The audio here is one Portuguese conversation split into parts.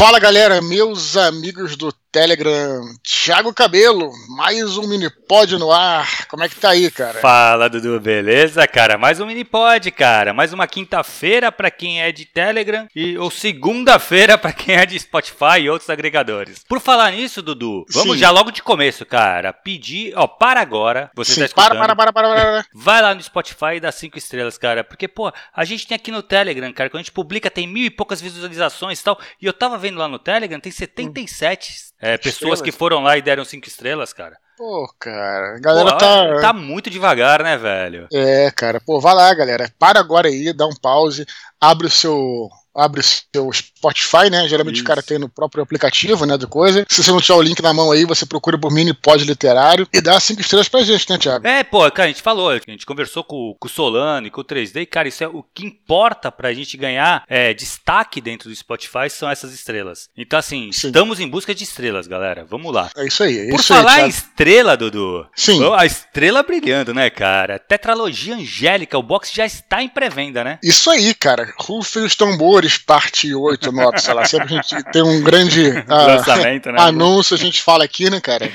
Fala galera, meus amigos do Telegram, Thiago Cabelo, mais um mini pod no ar. Como é que tá aí, cara? Fala, Dudu, beleza, cara? Mais um mini pod, cara. Mais uma quinta-feira para quem é de Telegram e ou segunda-feira para quem é de Spotify e outros agregadores. Por falar nisso, Dudu, vamos Sim. já logo de começo, cara. Pedir, ó, para agora. Você Sim, tá escutando. Para, para, para, para, para. Vai lá no Spotify e dá cinco estrelas, cara. Porque, pô, a gente tem aqui no Telegram, cara, quando a gente publica tem mil e poucas visualizações e tal. E eu tava vendo lá no Telegram, tem 77 hum é, pessoas estrelas. que foram lá e deram cinco estrelas, cara. Pô, cara, a galera pô, tá. Tá muito devagar, né, velho? É, cara, pô, vai lá, galera. Para agora aí, dá um pause, abre o seu abre o seu Spotify, né? Geralmente Isso. o cara tem no próprio aplicativo, né, do coisa. Se você não tiver o link na mão aí, você procura por mini pod literário e dá cinco estrelas pra gente, né, Thiago? É, pô, cara, a gente falou, a gente conversou com, com o Solano e com o 3D, e, cara, isso é o que importa pra gente ganhar é, destaque dentro do Spotify são essas estrelas. Então, assim, Sim. estamos em busca de estrelas, galera. Vamos lá. É isso aí. É por isso falar aí, em estrela, Dudu. Sim. A estrela brilhando, né, cara? Tetralogia Angélica, o box já está em pré-venda, né? Isso aí, cara. Rufem os tambores, parte 8, 9, sei lá. Sempre a gente tem um grande uh, né? anúncio, a gente fala aqui, né, cara?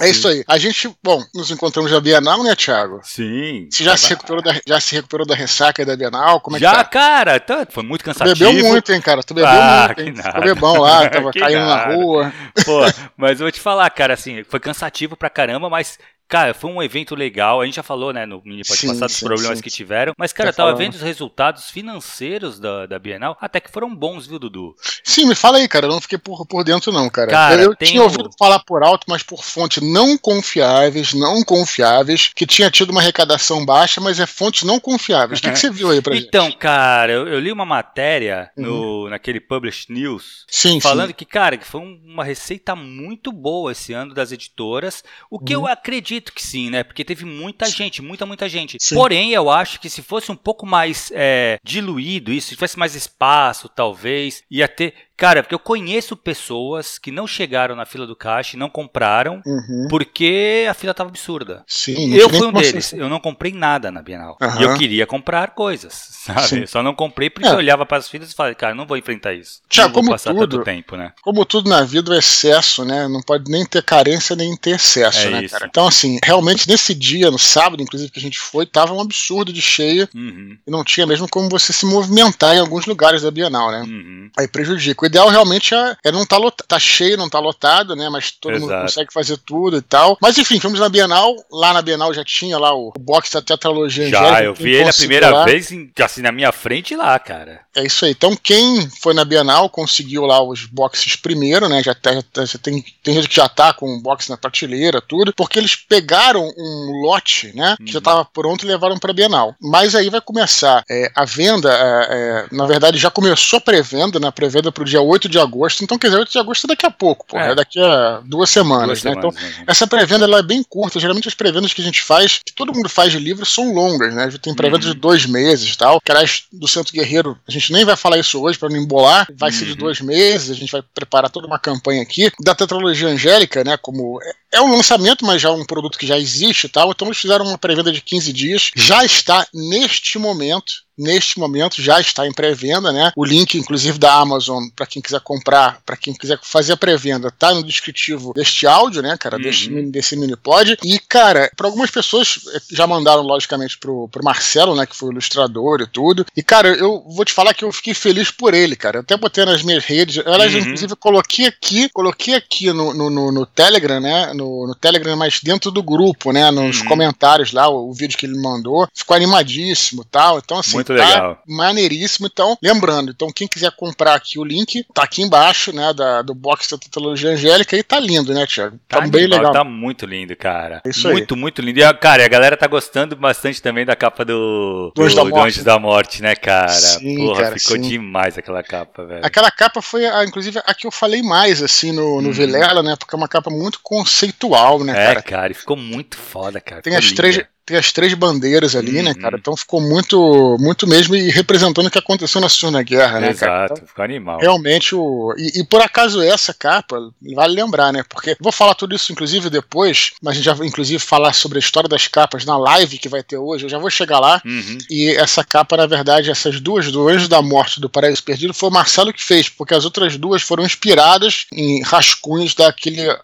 É Sim. isso aí. A gente, bom, nos encontramos na Bienal, né, Thiago? Sim. Você já, se recuperou, da, já se recuperou da ressaca da Bienal? Como é já, que tá? cara, tá, foi muito cansativo. Bebeu muito, hein, cara? Tu bebeu ah, muito, hein? Ficou bebão lá, tava caindo nada. na rua. Pô, mas eu vou te falar, cara, assim, foi cansativo pra caramba, mas Cara, foi um evento legal. A gente já falou, né, no mini pode passar dos problemas sim. que tiveram. Mas, cara, tá eu tava vendo os resultados financeiros da, da Bienal, até que foram bons, viu, Dudu? Sim, me fala aí, cara. Eu não fiquei por, por dentro, não, cara. cara eu tinha ouvido falar por alto, mas por fontes não confiáveis, não confiáveis, que tinha tido uma arrecadação baixa, mas é fontes não confiáveis. O que, que você viu aí pra então, gente? Então, cara, eu, eu, li uma matéria no, uhum. naquele Publish News sim, falando sim. que, cara, que foi uma receita muito boa esse ano das editoras, o que uhum. eu acredito acredito que sim, né? Porque teve muita sim. gente, muita, muita gente. Sim. Porém, eu acho que se fosse um pouco mais é, diluído isso, se tivesse mais espaço, talvez, ia ter Cara, porque eu conheço pessoas que não chegaram na fila do caixa e não compraram uhum. porque a fila tava absurda. Sim, eu fui um deles. Eu não comprei nada na Bienal. Uhum. E eu queria comprar coisas, sabe? Sim. Só não comprei porque é. eu olhava para as filas e falei, cara, não vou enfrentar isso. Já, não como vou passar tudo, tanto tempo, né? Como tudo na vida, o excesso, né? Não pode nem ter carência nem ter excesso, é né, isso. cara? Então, assim, realmente nesse dia, no sábado, inclusive, que a gente foi, tava um absurdo de cheia uhum. e não tinha mesmo como você se movimentar em alguns lugares da Bienal, né? Uhum. Aí prejudica. O ideal realmente é é, não tá, lotado, tá cheio, não tá lotado, né? Mas todo Exato. mundo consegue fazer tudo e tal. Mas enfim, fomos na Bienal. Lá na Bienal já tinha lá o, o box da Tetralogia Já, Angélica, eu vi ele a primeira vez assim na minha frente lá, cara. É isso aí. Então quem foi na Bienal conseguiu lá os boxes primeiro, né? Já, tá, já, tá, já tem, tem gente que já tá com o box na prateleira, tudo, porque eles pegaram um lote, né? Que já uhum. tava pronto e levaram pra Bienal. Mas aí vai começar é, a venda, é, é, na verdade já começou a pré-venda, né? Pré-venda pro dia 8 de agosto. Então, quer dizer, 8 de agosto é daqui a pouco, pô. É, é daqui a duas semanas, duas né? Semanas, então, né? essa pré-venda é bem curta. Geralmente as pré-vendas que a gente faz, que todo mundo faz de livro, são longas, né? Tem pré-vendas uhum. de dois meses e tal. Que aliás, do Centro Guerreiro, a gente nem vai falar isso hoje para não embolar. Vai uhum. ser de uhum. dois meses, a gente vai preparar toda uma campanha aqui. Da Tetralogia Angélica, né? Como é um lançamento, mas já é um produto que já existe e tal. Então eles fizeram uma pré-venda de 15 dias. Já está neste momento neste momento já está em pré-venda, né? O link, inclusive, da Amazon, para quem quiser comprar, para quem quiser fazer a pré-venda, tá no descritivo deste áudio, né, cara? Uhum. Deste, desse mini pod. E, cara, para algumas pessoas eh, já mandaram, logicamente, pro, pro Marcelo, né, que foi o ilustrador e tudo. E, cara, eu vou te falar que eu fiquei feliz por ele, cara. Eu até botei nas minhas redes. Eu, uhum. inclusive, coloquei aqui, coloquei aqui no, no, no, no Telegram, né? No, no, Telegram, mas dentro do grupo, né? Nos uhum. comentários lá, o, o, vídeo que ele mandou. Ficou animadíssimo tal. Então, assim, Muito tá legal. maneiríssimo. Então, lembrando, então, quem quiser comprar aqui o link, tá aqui embaixo, né? Da, do box da Tetralogia Angélica e tá lindo, né, Thiago? Tá, tá bem legal. Tá muito lindo, cara. Isso muito, aí. muito lindo. E, cara, a galera tá gostando bastante também da capa do, do, do, do Anjos da Morte, né, cara? Sim, Porra, cara, ficou sim. demais aquela capa, velho. Aquela capa foi, a, inclusive, a que eu falei mais, assim, no, no hum. Vilela, né? Porque é uma capa muito conceitual, né, é, cara? cara, e ficou muito foda, cara. Tem as três, ter as três bandeiras ali, uhum. né, cara? Então ficou muito, muito mesmo e representando o que aconteceu na Segunda Guerra, né, Exato, cara? Então, ficou animal. Realmente, o... E, e, por acaso essa capa, vale lembrar, né? Porque vou falar tudo isso, inclusive, depois, mas a gente já inclusive, falar sobre a história das capas na live que vai ter hoje. Eu já vou chegar lá. Uhum. E essa capa, na verdade, essas duas do Anjo da Morte do Paraíso Perdido, foi o Marcelo que fez, porque as outras duas foram inspiradas em rascunhos daquele uh,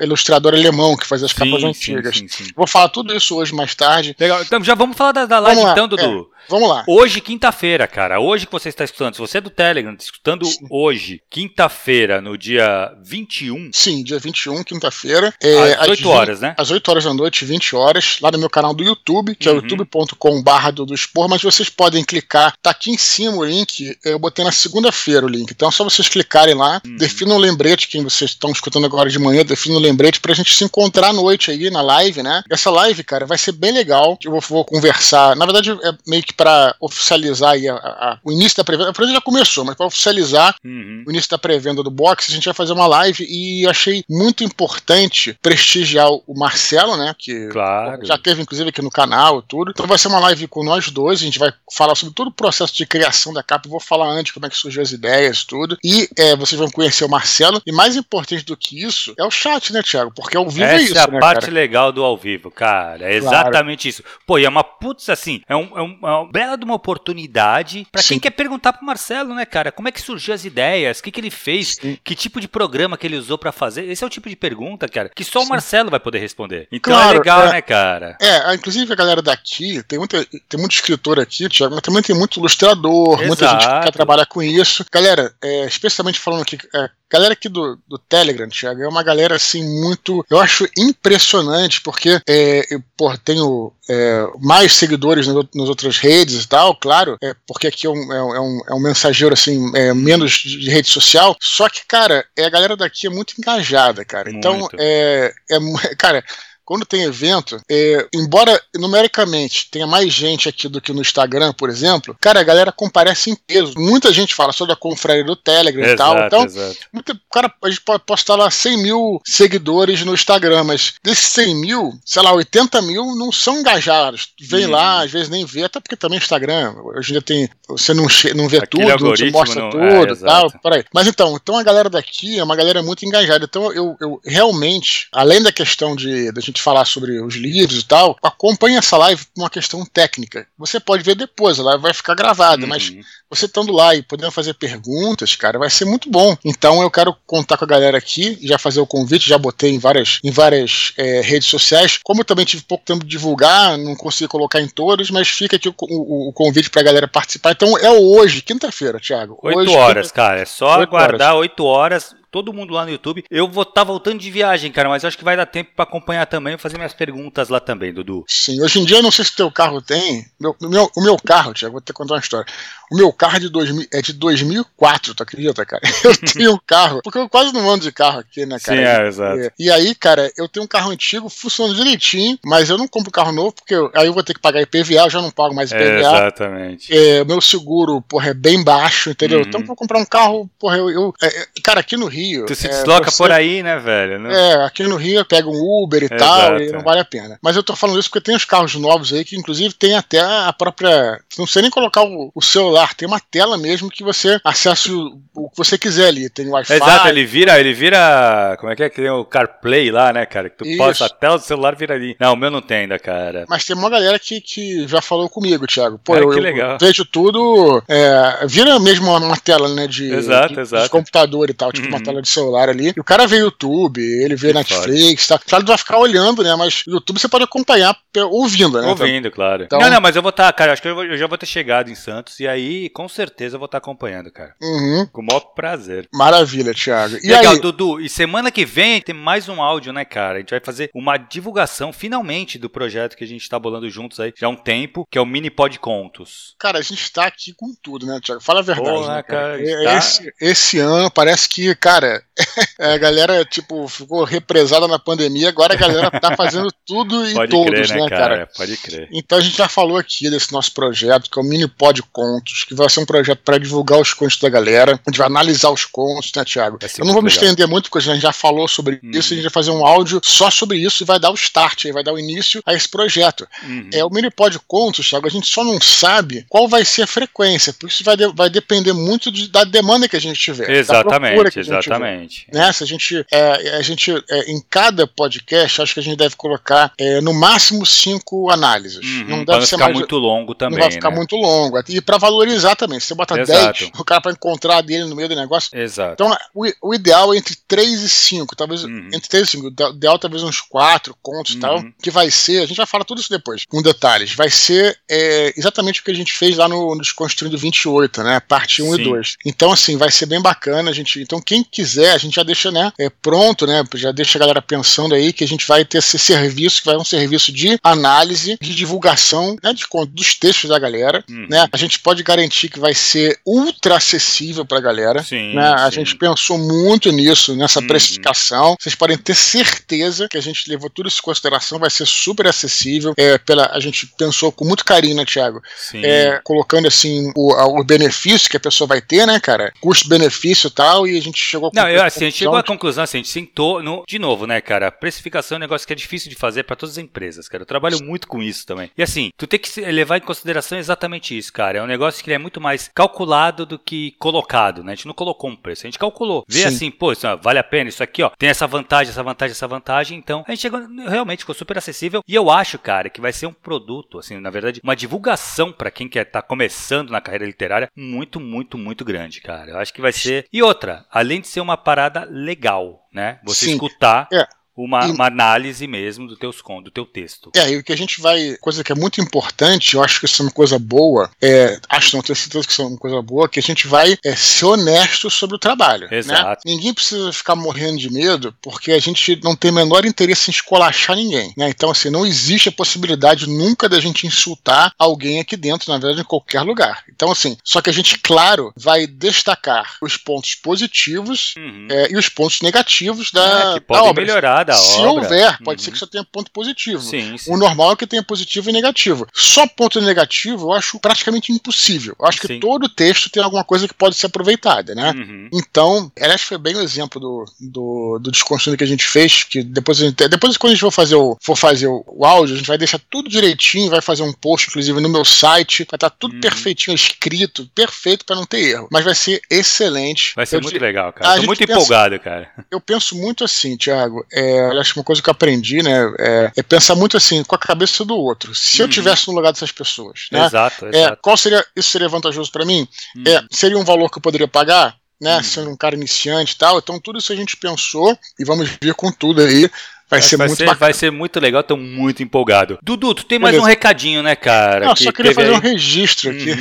ilustrador alemão que faz as sim, capas antigas. Sim, sim, vou falar tudo isso hoje mais tarde. Legal. Então já vamos falar da, da live então, Dudu. Vamos lá. Hoje, quinta-feira, cara. Hoje que você está escutando, se você é do Telegram, está escutando Sim. hoje, quinta-feira, no dia 21. Sim, dia 21, quinta-feira. É, às 8 horas, né? Às 8 horas da noite, 20 horas, lá no meu canal do YouTube, que é uhum. é youtube.com.br do Expor, mas vocês podem clicar, tá aqui em cima o link, eu botei na segunda-feira o link. Então é só vocês clicarem lá, uhum. definam um lembrete, quem vocês estão escutando agora de manhã, definam um lembrete pra gente se encontrar à noite aí na live, né? Essa live, cara, vai ser bem legal. Eu vou, vou conversar. Na verdade, é meio que para oficializar a, a, o início da pré-venda. A pré-venda já começou, mas para oficializar uhum. o início da pré-venda do box, a gente vai fazer uma live e achei muito importante prestigiar o Marcelo, né? Que claro. já teve, inclusive, aqui no canal e tudo. Então vai ser uma live com nós dois. A gente vai falar sobre todo o processo de criação da capa. Eu vou falar antes como é que surgiu as ideias, tudo. E é, vocês vão conhecer o Marcelo. E mais importante do que isso é o chat, né, Thiago? Porque ao vivo Essa é isso. Essa é a né, parte cara? legal do ao vivo, cara. É exatamente claro. isso. Pô, e é uma putz assim, é, um, é, um, é uma bela de uma oportunidade para quem quer perguntar pro Marcelo, né, cara? Como é que surgiu as ideias? O que, que ele fez? Sim. Que tipo de programa que ele usou para fazer? Esse é o tipo de pergunta, cara, que só Sim. o Marcelo vai poder responder. Então é claro, é legal, é, né, cara? É, inclusive a galera daqui, tem, muita, tem muito escritor aqui, Thiago, mas também tem muito ilustrador, Exato. muita gente que quer trabalhar com isso. Galera, é, especialmente falando aqui, é, galera aqui do, do Telegram, Thiago, é uma galera assim muito. Eu acho impressionante, porque é, eu por, tenho é, mais seguidores nas, nas, outras redes e tal, claro, é, porque aqui é um, é um, é um mensageiro assim, é, menos de rede social. Só que, cara, é, a galera daqui é muito engajada, cara. Então, muito. Então, é, é, cara quando tem evento, é, embora numericamente tenha mais gente aqui do que no Instagram, por exemplo, cara, a galera comparece em peso. Muita gente fala sobre a confraria do Telegram exato, e tal. Então, muita, cara, a gente pode postar lá 100 mil seguidores no Instagram, mas desses 100 mil, sei lá, 80 mil não são engajados. Vem hum. lá, às vezes nem vê, até porque também Instagram, hoje em dia tem. Você não, não vê Aquele tudo, você mostra não, tudo é, tal. Peraí. Mas então, então a galera daqui é uma galera muito engajada. Então eu, eu realmente, além da questão de da gente falar sobre os livros e tal, acompanhe essa live por uma questão técnica. Você pode ver depois, ela vai ficar gravada, uhum. mas você estando lá e podendo fazer perguntas, cara, vai ser muito bom. Então eu quero contar com a galera aqui, já fazer o convite, já botei em várias, em várias é, redes sociais. Como eu também tive pouco tempo de divulgar, não consegui colocar em todas, mas fica aqui o, o, o convite pra galera participar. Então é hoje, quinta-feira, Thiago. Oito horas, quinta... cara. É só aguardar oito horas todo mundo lá no YouTube. Eu vou estar tá voltando de viagem, cara, mas acho que vai dar tempo para acompanhar também e fazer minhas perguntas lá também, Dudu. Sim, hoje em dia eu não sei se o teu carro tem. Meu, meu, o meu carro, Tiago, vou te contar uma história. O meu carro é de, 2000, é de 2004, tu acredita, cara? Eu tenho um carro, porque eu quase não ando de carro aqui, né, cara? Sim, é, exato. E, e, aí, cara, eu tenho um carro antigo, funciona direitinho, mas eu não compro carro novo, porque eu, aí eu vou ter que pagar IPVA, eu já não pago mais IPVA. É, exatamente. É, meu seguro, porra, é bem baixo, entendeu? Uhum. Então, pra comprar um carro, porra, eu. eu é, cara, aqui no Rio. Tu se é, desloca você, por aí, né, velho? Não... É, aqui no Rio eu pego um Uber e Exato, tal, e não vale a pena. Mas eu tô falando isso porque tem os carros novos aí que, inclusive, tem até a própria. Não sei nem colocar o, o celular, tem uma tela mesmo que você acessa o, o que você quiser ali. Tem Wi-Fi. Exato, ele vira, ele vira. Como é que é que tem o CarPlay lá, né, cara? Que tu posta a tela do celular vira ali. Não, o meu não tem ainda, cara. Mas tem uma galera que, que já falou comigo, Thiago. Pô, é, eu, que legal. eu vejo tudo. É, vira mesmo uma, tela, né, de, exato, de, exato. de computador e tal, tipo uhum. uma tela de celular ali. E o cara vê YouTube, ele vê que Netflix, tá? Claro, vai ficar olhando, né? Mas o YouTube você pode acompanhar ouvindo, né? Ouvindo, então, claro. Então... Não, não, mas eu vou estar, tá, cara, acho que eu, vou, eu, já vou ter chegado em Santos e aí, com certeza, eu vou estar tá acompanhando, cara. Uhum. Com o maior prazer. Maravilha, Thiago. E Legal, aí? Dudu. E semana que vem tem mais um áudio, né, cara? A gente vai fazer uma divulgação, finalmente, do projeto que a gente tá bolando juntos aí já há um tempo, que é o Mini Pod Contos. Cara, a gente tá aqui com tudo, né, Thiago? Fala a verdade. Porra, né, cara? cara tá... esse, esse ano parece que, cara, a galera, tipo, ficou represada na pandemia, agora a galera tá fazendo tudo e Pode todos, crer, né, cara? cara? Pode crer. Então a gente já falou aqui desse nosso projeto, que é o Mini Pod Contos, que vai ser um projeto para divulgar os contos da galera. A gente vai analisar os contos, né, Thiago? Vai ser Eu não vou me legal. estender muito, porque a gente já falou sobre Uhum. isso, a gente vai fazer um áudio só sobre isso e vai dar o start, vai dar o início a esse projeto. Uhum. É o Mini Pod Contos, Thiago, a gente só não sabe qual vai ser a frequência, por isso vai, de- vai depender muito de- da demanda que a gente tiver. Exatamente, gente tiver exatamente. né? Se a gente, é, a gente é, em cada podcast, acho que a gente deve colocar é, no máximo cinco análises. Uhum, não pra deve não ser ficar mais. muito longo também, não vai ficar né? muito longo. E para valorizar também. Se você botar Exato. 10, o cara para encontrar dele no meio do negócio. Exato. Então, o, o ideal é entre 3 e 5, talvez Uhum. entre 3 e 5. O ideal talvez uns 4 contos e Uhum. tal, que vai ser, a gente vai falar tudo isso depois, com detalhes. Vai ser é, exatamente o que a gente fez lá no, no Desconstruindo 28, né? Parte 1 Sim. e 2. Então, assim, vai ser bem bacana. A gente, então, quem quiser, a gente já deixa, né, é, pronto, né? Já deixa a galera pensando aí que a gente vai ter esse serviço, que vai ser um serviço de análise, de divulgação, né, de, dos textos da galera, Uhum. né? A gente pode garantir que vai ser ultra acessível pra galera. Sim, né? A sim. gente pensou muito nisso, nessa Uhum. precificação. Vocês podem ter certeza que a gente levou tudo isso em consideração, vai ser super acessível. É, pela, a gente pensou com muito carinho, né, Thiago? Sim. É, colocando assim o, a- o benefício que a pessoa vai ter, né, cara? Custo-benefício e tal, e a gente chegou Não, eu, assim, a gente chegou à conclusão, assim, a gente sentou, no, de novo, né, cara, precificação é um negócio que é difícil de fazer pra todas as empresas, cara, eu trabalho muito com isso também. E assim, tu tem que levar em consideração exatamente isso, cara, é um negócio que é muito mais calculado do que colocado, né, a gente não colocou um preço, a gente calculou, vê Sim. assim, pô, isso, ó, vale a pena, isso aqui, ó, tem essa vantagem, essa vantagem, essa vantagem, então a gente chegou, realmente ficou super acessível, e eu acho, cara, que vai ser um produto, assim, na verdade, uma divulgação pra quem quer tá começando na carreira literária, muito, muito, muito grande, cara, eu acho que vai ser, e outra, além de ser uma parada legal, né, você Sim. escutar É. uma, E- uma análise mesmo do con- do teu texto. É, e o que a gente vai. Coisa que é muito importante, eu acho que isso é uma coisa boa. É, acho não, tenho certeza que isso é uma coisa boa, que a gente vai é, ser honesto sobre o trabalho. né? Exato. Ninguém precisa ficar morrendo de medo, porque a gente não tem o menor interesse em escolachar ninguém. Né? Então, assim, não existe a possibilidade nunca da gente insultar alguém aqui dentro, na verdade, em qualquer lugar. Então, assim, só que a gente, claro, vai destacar os pontos positivos Uhum. é, e os pontos negativos da, É, que da podem obra. melhorar da Se obra. houver, pode Uhum. ser que só tenha ponto positivo. Sim, sim. O normal é que tenha positivo e negativo. Só ponto negativo eu acho praticamente impossível. Eu acho que Sim. todo texto tem alguma coisa que pode ser aproveitada, né? Uhum. Então, aliás, foi bem o exemplo do, do, do desconstruindo que a gente fez, que depois, gente, depois quando a gente for fazer, o, for fazer o, o áudio, a gente vai deixar tudo direitinho, vai fazer um post, inclusive, no meu site, vai estar tudo Uhum. perfeitinho, escrito, perfeito para não ter erro. Mas vai ser excelente. Vai ser Eu muito legal, cara. Tô gente muito pensa- empolgado, cara. eu penso muito assim, Thiago. É, eu acho que uma coisa que eu aprendi, né? É, é pensar muito assim, com a cabeça do outro. Se eu Uhum. tivesse no lugar dessas pessoas, né? Exato, É, exato. qual seria isso seria vantajoso para mim? Uhum. É, seria um valor que eu poderia pagar, né? Uhum. Sendo um cara iniciante e tal. Então tudo isso a gente pensou e vamos vir com tudo aí. Vai ser vai, muito ser, vai ser muito legal, tô muito empolgado. Dudu, tu tem mais Beleza. um recadinho, né, cara? Não, que só queria fazer aí? um registro aqui. Uhum.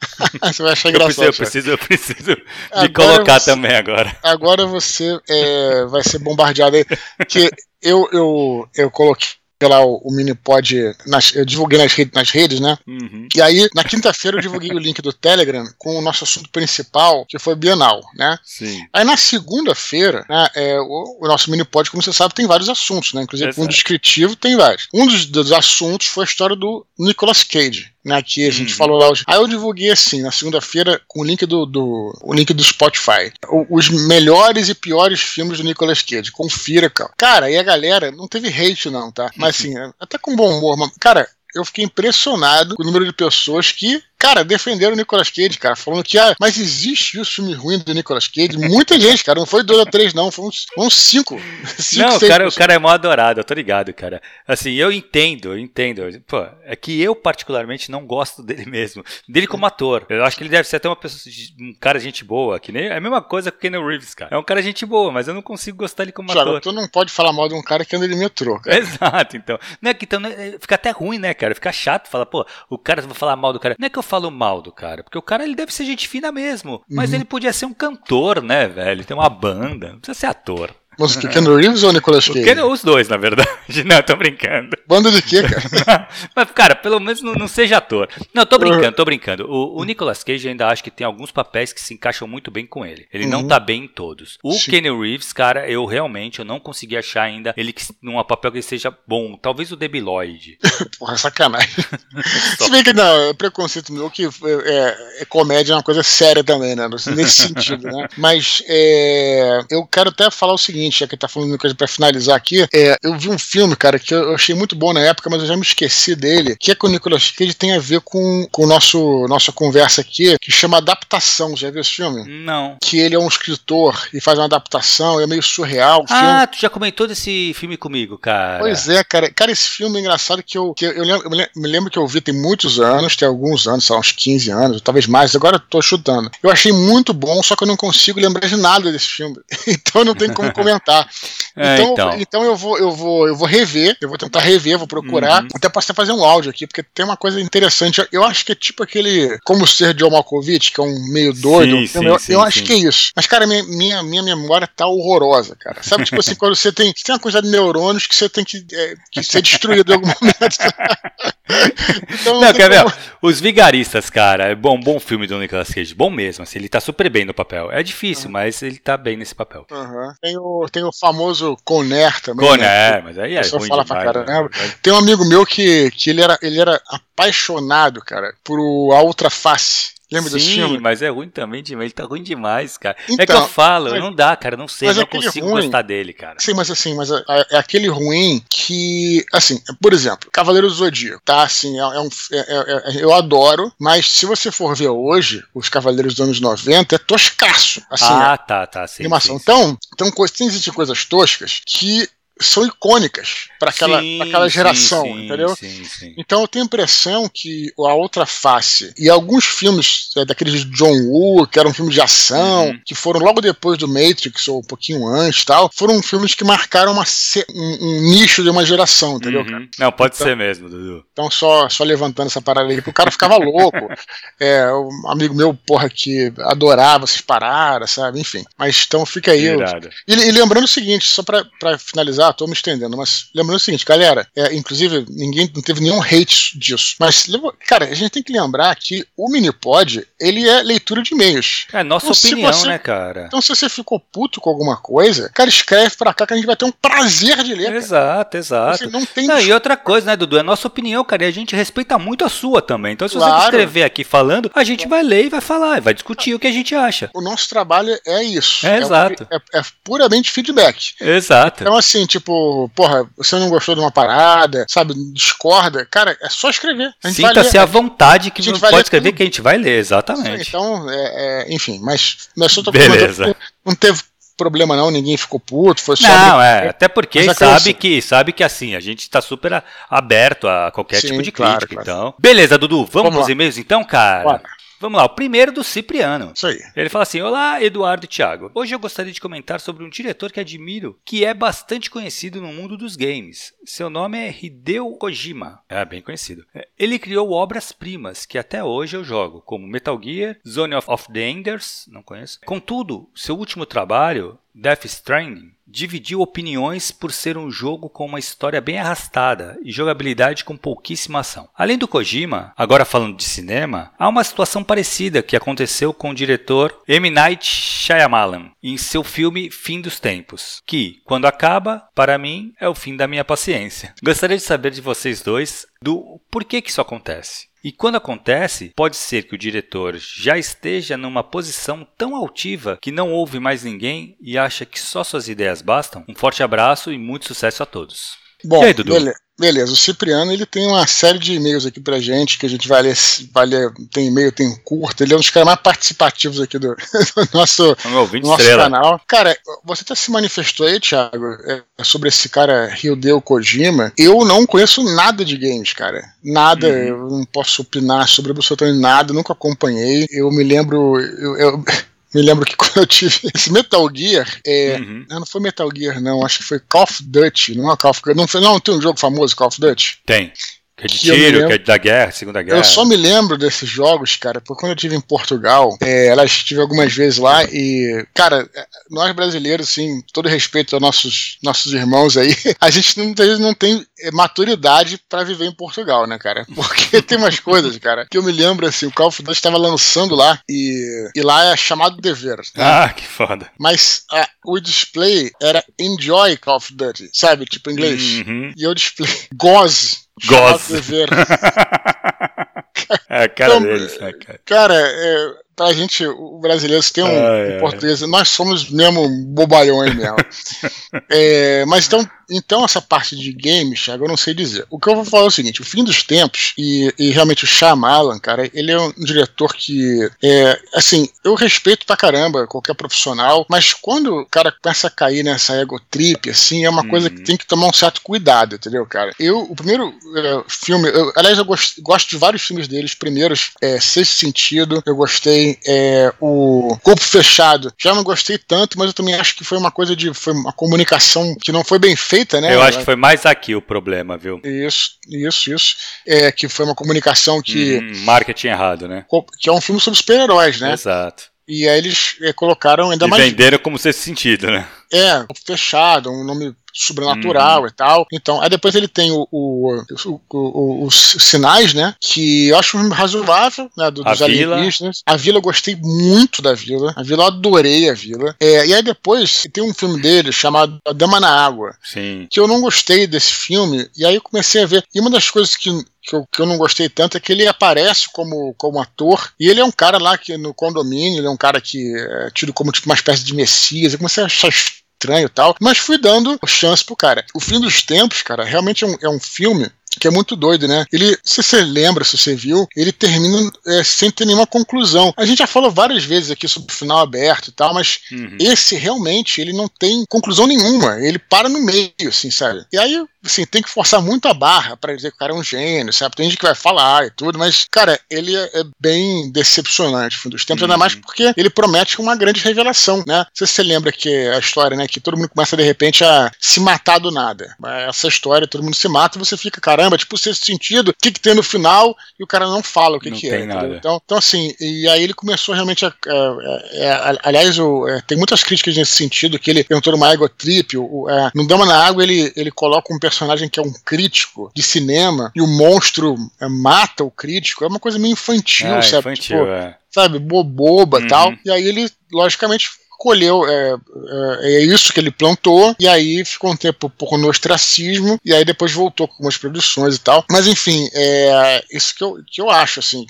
Você vai achar Eu preciso, engraçado. eu preciso, eu preciso me colocar você- também agora. agora você é, vai ser bombardeado aí. Que eu, eu, eu coloquei lá o, o Minipod, nas, eu divulguei nas, redes- nas redes, né? Uhum. E aí, na quinta-feira, eu divulguei o link do Telegram com o nosso assunto principal, que foi Bienal, né? Sim. Aí na segunda-feira, né, é, o, o nosso Minipod, como você sabe, tem vários assuntos, né? Inclusive Exato. um descritivo tem vários. Um dos, dos assuntos foi a história do Nicolas Cage, né? Que a gente Uhum. falou lá hoje. Aí eu divulguei assim, na segunda-feira, com o link do, do o link do Spotify. O- os melhores e piores filmes do Nicolas Cage. Confira, cara. Cara, aí a galera não teve hate, não, tá? Mas assim, até com bom humor, mas, cara. Eu fiquei impressionado com o número de pessoas que, cara, defenderam o Nicolas Cage, cara, falando que, ah, mas existe o filme ruim do Nicolas Cage. Muita gente, cara, não foi dois ou três, não, foram uns, uns cinco. cinco Não, o seis cara, o cara é mó adorado, eu tô ligado, cara. Assim, eu entendo, eu entendo. Pô, é que eu particularmente não gosto dele mesmo. Dele como ator. Eu acho que ele deve ser até uma pessoa, um cara gente boa, que nem é a mesma coisa com o Keanu Reeves, cara. É um cara gente boa, mas eu não consigo gostar dele como Thiago, ator. tu não pode falar mal de um cara que anda de metrô, cara. Exato, então. Não é que então, né, fica até ruim, né, cara? Fica chato falar, pô, o cara vai falar mal do cara. Não é que eu falo mal do cara, porque o cara ele deve ser gente fina mesmo. Mas Uhum. ele podia ser um cantor, né, velho? Tem uma banda, não precisa ser ator. Mas o que? Keanu Reeves ou Nicolas Cage? Keanu, os dois, na verdade. Não, tô brincando. Banda de quê, cara? Mas, cara, pelo menos não, não, seja ator. Não, tô brincando, tô brincando. O, o Nicolas Cage ainda acho que tem alguns papéis que se encaixam muito bem com ele. Ele uhum. não tá bem em todos. O Sim. Keanu Reeves, cara, eu realmente eu não consegui achar ainda ele que, num papel que seja bom. Talvez o Debiloid. Porra, sacanagem. se bem que não, é preconceito meu que é, é, é, comédia é uma coisa séria também, né? Nesse sentido, né? Mas é, eu quero até falar o seguinte, já que tá falando uma coisa pra finalizar aqui. É, eu vi um filme, cara, que eu achei muito bom na época, mas eu já me esqueci dele, que é com o Nicolas Cage, tem a ver com, com o nosso, nossa conversa aqui, que chama Adaptação. Já viu esse filme? Não. Que ele é um escritor e faz uma adaptação, é meio surreal. ah, filme. tu já comentou desse filme comigo, cara. Pois é, cara. Cara, esse filme é engraçado que eu, que eu, eu, lembro, eu me lembro que eu vi tem muitos anos, tem alguns anos, sei lá, uns 15 anos, talvez mais, agora eu tô chutando. Eu achei muito bom, só que eu não consigo lembrar de nada desse filme. então não tem como comentar. é, então, então. então eu vou, eu vou, eu vou rever, eu vou tentar rever, vou procurar. Uhum. Até posso até fazer um áudio aqui, porque tem uma coisa interessante. Eu acho que é tipo aquele Como Ser John Malkovich, que é um meio doido. Sim, sim, eu, sim, eu acho que é isso. Mas, cara, minha, minha, minha memória tá horrorosa, cara. Sabe, tipo assim, quando você tem, você tem uma quantidade de neurônios que você tem que, é, que ser destruído em algum momento. então, não, quer ver? Os Vigaristas, cara, é bom, bom filme do Nicolas Cage, bom mesmo, assim, ele tá super bem no papel. É difícil, uhum. mas ele tá bem nesse papel. Uhum. Tem, o, tem o famoso Conner também. Conner, né? mas aí é ruim fala demais, pra caramba. Né? Tem um amigo meu que, que ele, era, ele era apaixonado, cara, por A Outra Face. Lembra Sim, desse filme? mas é ruim também demais. Ele tá ruim demais, cara. Então, é que eu então, falo, mas, não dá, cara. Não sei, não consigo ruim, gostar dele, cara. Sim, mas assim, mas é, é, é, aquele ruim que, assim, por exemplo, Cavaleiro do Zodíaco, tá? Assim, é, é um, é, eu adoro, mas se você for ver hoje, os Cavaleiros dos anos 90, é toscaço. Assim, ah, tá, tá. Sim, animação. Sim, então, então, tem existem coisas toscas que são icônicas para aquela, sim, aquela geração, sim, entendeu? Sim, então eu tenho a impressão que a outra face e alguns filmes é, daqueles de John Woo, que eram filmes de ação, uhum. que foram logo depois do Matrix ou um pouquinho antes, tal, foram filmes que marcaram uma, um, um nicho de uma geração, entendeu? Uhum. Não, pode então, ser mesmo, Dudu. Então só só levantando essa parada aí, porque o cara ficava louco. É, um amigo meu, porra, que adorava essas paradas, sabe? Enfim. Mas então fica aí. Eu... E, e lembrando o seguinte, só para finalizar tô me estendendo, mas lembrando o seguinte, galera, é, inclusive ninguém não teve nenhum hate disso, mas, cara, a gente tem que lembrar que o Minipod, ele é leitura de e-mails. É nossa então, opinião, você, né, cara? Então se você ficou puto com alguma coisa, cara, escreve pra cá que a gente vai ter um prazer de ler. Exato, cara. exato. Você não tem... Não, e outra coisa, né, Dudu, é nossa opinião, cara, e a gente respeita muito a sua também. Então se claro. você escrever aqui falando, a gente vai ler e vai falar, vai discutir o que a gente acha. O nosso trabalho é isso. É, é exato. É, é puramente feedback. Exato. Então assim, tipo, tipo, porra, você não gostou de uma parada, sabe, discorda, cara, é só escrever. Sinta-se à vontade que não pode escrever tudo. que a gente vai ler, exatamente. Sim, então, é, é, enfim, mas, mas só tô Beleza. não teve problema não, ninguém ficou puto, foi só... Não, é, até porque sabe que, sabe que assim, a gente está super aberto a qualquer Sim, tipo de crítica, claro, claro. então... Beleza, Dudu, vamos, vamos pros e-mails então, cara? Claro. Vamos lá, o primeiro do Cipriano. Isso aí. Ele fala assim: Olá, Eduardo e Thiago. Hoje eu gostaria de comentar sobre um diretor que admiro, que é bastante conhecido no mundo dos games. Seu nome é Hideo Kojima. É bem conhecido. É, ele criou obras-primas que até hoje eu jogo, como Metal Gear, Zone of the Enders, não conheço. Contudo, seu último trabalho, Death Stranding, dividiu opiniões por ser um jogo com uma história bem arrastada e jogabilidade com pouquíssima ação. Além do Kojima, agora falando de cinema, há uma situação parecida que aconteceu com o diretor M. Night Shyamalan em seu filme Fim dos Tempos, que, quando acaba, para mim, é o fim da minha paciência. Gostaria de saber de vocês dois do porquê que isso acontece. E quando acontece, pode ser que o diretor já esteja numa posição tão altiva que não ouve mais ninguém e acha que só suas ideias bastam. Um forte abraço e muito sucesso a todos. Bom, aí, Dudu? Beleza, o Cipriano ele tem uma série de e-mails aqui pra gente que a gente vai ler, vai ler tem e-mail, tem curto, ele é um dos caras mais participativos aqui do, do nosso, do nosso canal. Cara, você até se manifestou aí, Thiago, é, sobre esse cara Hideo Kojima. Eu não conheço nada de games, cara. Nada, uhum. eu não posso opinar sobre absolutamente nada, nunca acompanhei. Eu me lembro. eu, eu me lembro que quando eu tive esse Metal Gear, é, uhum. não foi Metal Gear, não, acho que foi Call of Duty, não é Call of Duty, não, não tem um jogo famoso Call of Duty? Tem. Que é de tiro, que é da guerra, Segunda Guerra. Eu só me lembro desses jogos, cara, porque quando eu estive em Portugal, é, elas estive algumas vezes lá e, cara, nós brasileiros, assim, todo respeito aos nossos, nossos irmãos aí, a gente não tem, não tem maturidade para viver em Portugal, né, cara? Porque tem umas coisas, cara, que eu me lembro, assim, o Call of Duty estava lançando lá e, e lá é chamado dever. Né? Ah, que foda. Mas a, o display era Enjoy Call of Duty, sabe? Tipo em inglês. Uhum. E o display Goze. Goze. é a cara então, deles, né, cara? Cara, é, pra gente, o brasileiro, tem um, ah, português, nós somos mesmo bobalhões mesmo. é, mas então, então, essa parte de games, Thiago, eu não sei dizer. O que eu vou falar é o seguinte: o fim dos tempos, e, e realmente o Shyamalan, cara, ele é um diretor que, é, assim, eu respeito pra caramba qualquer profissional, mas quando o cara começa a cair nessa ego trip, assim, é uma uhum. coisa que tem que tomar um certo cuidado, entendeu, cara? Eu, o primeiro é, filme, eu, aliás, eu gosto, gosto, de vários filmes deles. Primeiros, é, Sexto Sentido, eu gostei, é, o Corpo Fechado, já não gostei tanto, mas eu também acho que foi uma coisa de, foi uma comunicação que não foi bem feita né? Eu acho que foi mais aqui o problema, viu? Isso, isso, isso. É, que foi uma comunicação que. Hum, marketing errado, né? Que é um filme sobre super-heróis, né? Exato. E aí eles é, colocaram ainda e mais. venderam como se sentido, né? É, fechado, um nome sobrenatural uhum. e tal. Então, aí depois ele tem o, o, o, os sinais, né? Que eu acho razoável, né? Do, dos alienígenas. A vila eu gostei muito da vila. A vila eu adorei a vila. É, e aí depois tem um filme dele chamado A Dama na Água. Sim. Que eu não gostei desse filme. E aí eu comecei a ver. E uma das coisas que que eu, que eu, não gostei tanto é que ele aparece como, como ator e ele é um cara lá que no condomínio, ele é um cara que é tido como tipo uma espécie de messias. Eu comecei a achar estranho e tal, mas fui dando chance pro cara. O Fim dos Tempos, cara, realmente é um, é um filme que é muito doido, né? Ele, se você lembra, se você viu, ele termina é, sem ter nenhuma conclusão. A gente já falou várias vezes aqui sobre o final aberto e tal, mas uhum. esse realmente ele não tem conclusão nenhuma. Ele para no meio, assim, sabe? E aí assim, tem que forçar muito a barra para dizer que o cara é um gênio, sabe? Tem gente que vai falar e tudo, mas, cara, ele é, é bem decepcionante no fim dos tempos, uhum. ainda mais porque ele promete uma grande revelação, né? Se você lembra que a história, né, que todo mundo começa de repente a se matar do nada. Essa história, todo mundo se mata e você fica, caramba, tipo, sexto sentido, o que, que tem no final e o cara não fala o que, que é. Então, então, assim, e aí ele começou realmente a. a, a, a aliás, o, é, tem muitas críticas nesse sentido, que ele entrou numa ego trip, o, é, no Dama na Água ele, ele coloca um personagem personagem que é um crítico de cinema e o monstro é, mata o crítico, é uma coisa meio infantil, ah, sabe? Infantil, tipo, é. Sabe, boboba e uhum. tal. E aí ele, logicamente, colheu, é, é, é, isso que ele plantou, e aí ficou um tempo pouco no ostracismo, e aí depois voltou com algumas produções e tal. Mas enfim, é isso que eu, que eu acho, assim,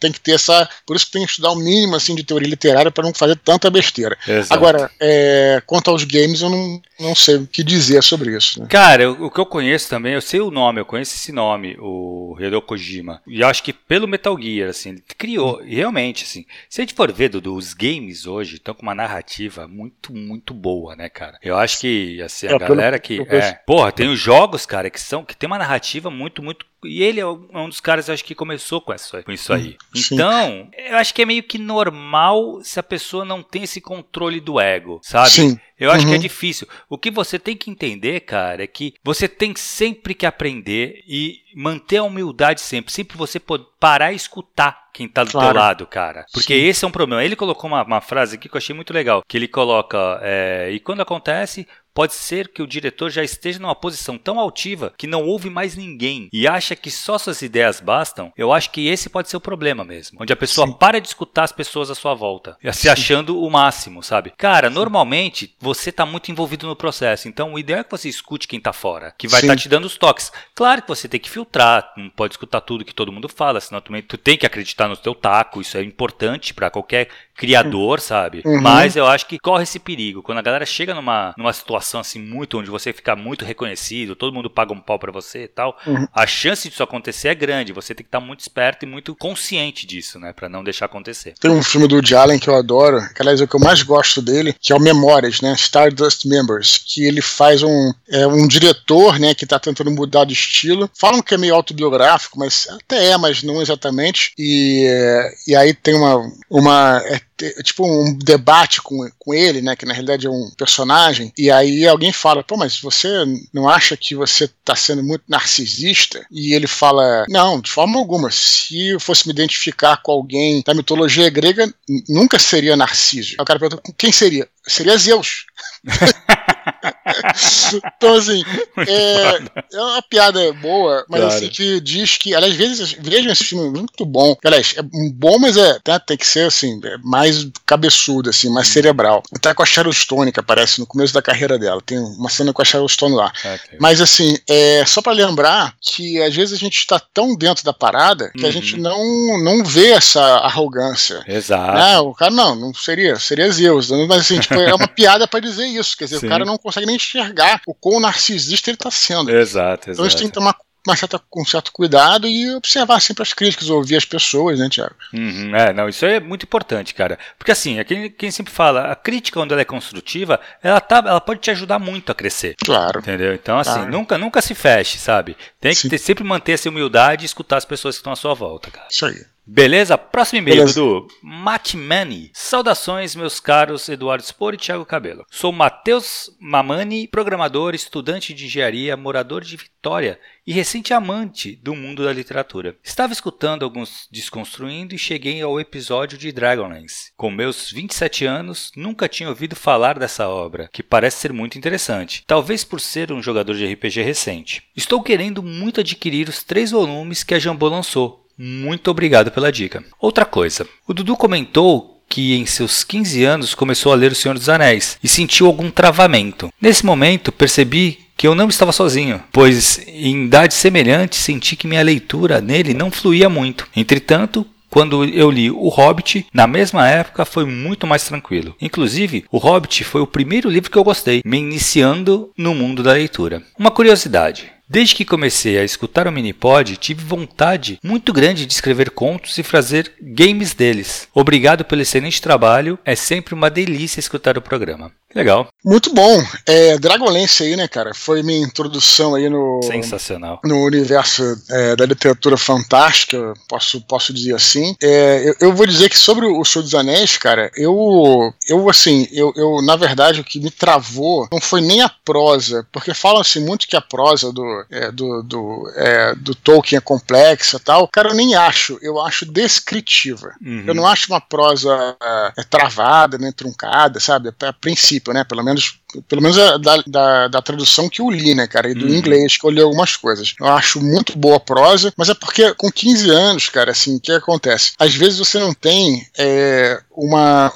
tem que ter essa. Por isso que tem que estudar o mínimo assim, de teoria literária para não fazer tanta besteira. Exato. Agora, é, quanto aos games, eu não, não sei o que dizer sobre isso. Né? Cara, o, o que eu conheço também, eu sei o nome, eu conheço esse nome, o Hideo Kojima. E acho que pelo Metal Gear, assim, ele criou, realmente, assim, se a gente for ver, Dudu, os games hoje estão com uma narrativa narrativa muito, muito boa, né, cara? Eu acho que, assim, a é, galera que. É, porra, tem os jogos, cara, que são. que tem uma narrativa muito, muito e ele é, é um dos caras, eu acho que começou com, essa, com isso aí. Sim. Então, eu acho que é meio que normal se a pessoa não tem esse controle do ego, sabe? Sim. Eu acho uhum. que é uhum. difícil. O que você tem que entender, cara, é que você tem sempre que aprender e manter a humildade sempre. Sempre você pode parar e escutar quem tá do claro. teu lado, cara. Porque Sim. esse é um problema. Ele colocou uma, uma, frase aqui que eu achei muito legal. Que ele coloca, é, e quando acontece, Pode ser que o diretor já esteja numa posição tão altiva que não ouve mais ninguém e acha que só suas ideias bastam. Eu acho que esse pode ser o problema mesmo. Onde a pessoa Sim. para de escutar as pessoas à sua volta, se achando o máximo, sabe? Cara, normalmente você tá muito envolvido no processo, então o ideal é que você escute quem tá fora, que vai estar tá te dando os toques. Claro que você tem que filtrar, não pode escutar tudo que todo mundo fala, senão também tu tem que acreditar no teu taco, isso é importante para qualquer criador, sabe? Uhum. Mas eu acho que corre esse perigo. Quando a galera chega numa, numa situação assim muito, onde você fica muito reconhecido, todo mundo paga um pau para você e tal, uhum. a chance disso acontecer é grande. Você tem que estar muito esperto e muito consciente disso, né? Pra não deixar acontecer. Tem um filme do Woody Allen que eu adoro, que aliás é o que eu mais gosto dele, que é o Memórias, né? Stardust Members, que ele faz um, é, um diretor, né, que tá tentando mudar de estilo. Falam que é meio autobiográfico, mas até é, mas não exatamente. E, é, e aí tem uma, uma é, tipo um debate com, com ele, né? Que na realidade é um personagem, e aí alguém fala, pô, mas você não acha que você tá sendo muito narcisista? E ele fala, não, de forma alguma. Se eu fosse me identificar com alguém da mitologia grega, nunca seria Narciso. Aí o cara pergunta, quem seria? Seria Zeus. então, assim, é, é, uma piada boa, mas claro. assim, que diz que, aliás, vezes, vejam esse filme muito bom. Aliás, é bom, mas é, tá, tem que ser, assim, é mais cabeçudo, assim, mais cerebral. Até com a Sharon Stone, que aparece no começo da carreira dela. Tem uma cena com a Sharon Stone lá. Okay. Mas, assim, é só para lembrar que, às vezes, a gente está tão dentro da parada que uhum. a gente uhum. não, não vê essa arrogância. Exato. Né? O cara, não, não seria, seria Zeus. Mas, assim, tipo, é uma piada para dizer isso. Quer dizer, Sim. o cara não consegue nem enxergar o quão narcisista ele está sendo. Exato, exato. Então a gente tem que tomar uma certa, com certo cuidado e observar sempre as críticas, ouvir as pessoas, né, Tiago? Uhum, é, não, isso é muito importante, cara. Porque assim, é quem, quem sempre fala, a crítica, quando ela é construtiva, ela, tá, ela pode te ajudar muito a crescer. Claro. Entendeu? Então, assim, claro. nunca, nunca se feche, sabe? Tem que ter, sempre manter essa humildade e escutar as pessoas que estão à sua volta, cara. Isso aí. Beleza? Próximo e-mail do Matmani. Saudações, meus caros Eduardo Spor e Thiago Cabelo. Sou Matheus Mamani, programador, estudante de engenharia, morador de Vitória e recente amante do mundo da literatura. Estava escutando alguns Desconstruindo e cheguei ao episódio de Dragonlance. Com meus 27 anos, nunca tinha ouvido falar dessa obra, que parece ser muito interessante, talvez por ser um jogador de RPG recente. Estou querendo muito adquirir os três volumes que a Jambô lançou, muito obrigado pela dica. Outra coisa, o Dudu comentou que em seus 15 anos começou a ler O Senhor dos Anéis e sentiu algum travamento. Nesse momento, percebi que eu não estava sozinho, pois em idade semelhante senti que minha leitura nele não fluía muito. Entretanto, quando eu li O Hobbit, na mesma época, foi muito mais tranquilo. Inclusive, O Hobbit foi o primeiro livro que eu gostei, me iniciando no mundo da leitura. Uma curiosidade: Desde que comecei a escutar o Minipod, tive vontade muito grande de escrever contos e fazer games deles. Obrigado pelo excelente trabalho, é sempre uma delícia escutar o programa. Legal. Muito bom. É, Dragonlance aí, né, cara? Foi minha introdução aí no. Sensacional. No universo é, da literatura fantástica, posso, posso dizer assim. É, eu, eu, vou dizer que sobre o Senhor dos Anéis, cara, eu, eu assim, eu, eu, na verdade, o que me travou não foi nem a prosa, porque falam-se muito que a prosa do, é, do, do, é, do Tolkien é complexa e tal. Cara, eu nem acho. Eu acho descritiva. Uhum. Eu não acho uma prosa é, travada, nem truncada, sabe? A princípio princípio, né? Pelo menos pelo menos da, da, da, tradução que eu li, né, cara, e do uhum. inglês, que eu li algumas coisas. Eu acho muito boa a prosa, mas é porque com 15 anos, cara, assim, o que acontece? Às vezes você não tem é, uma,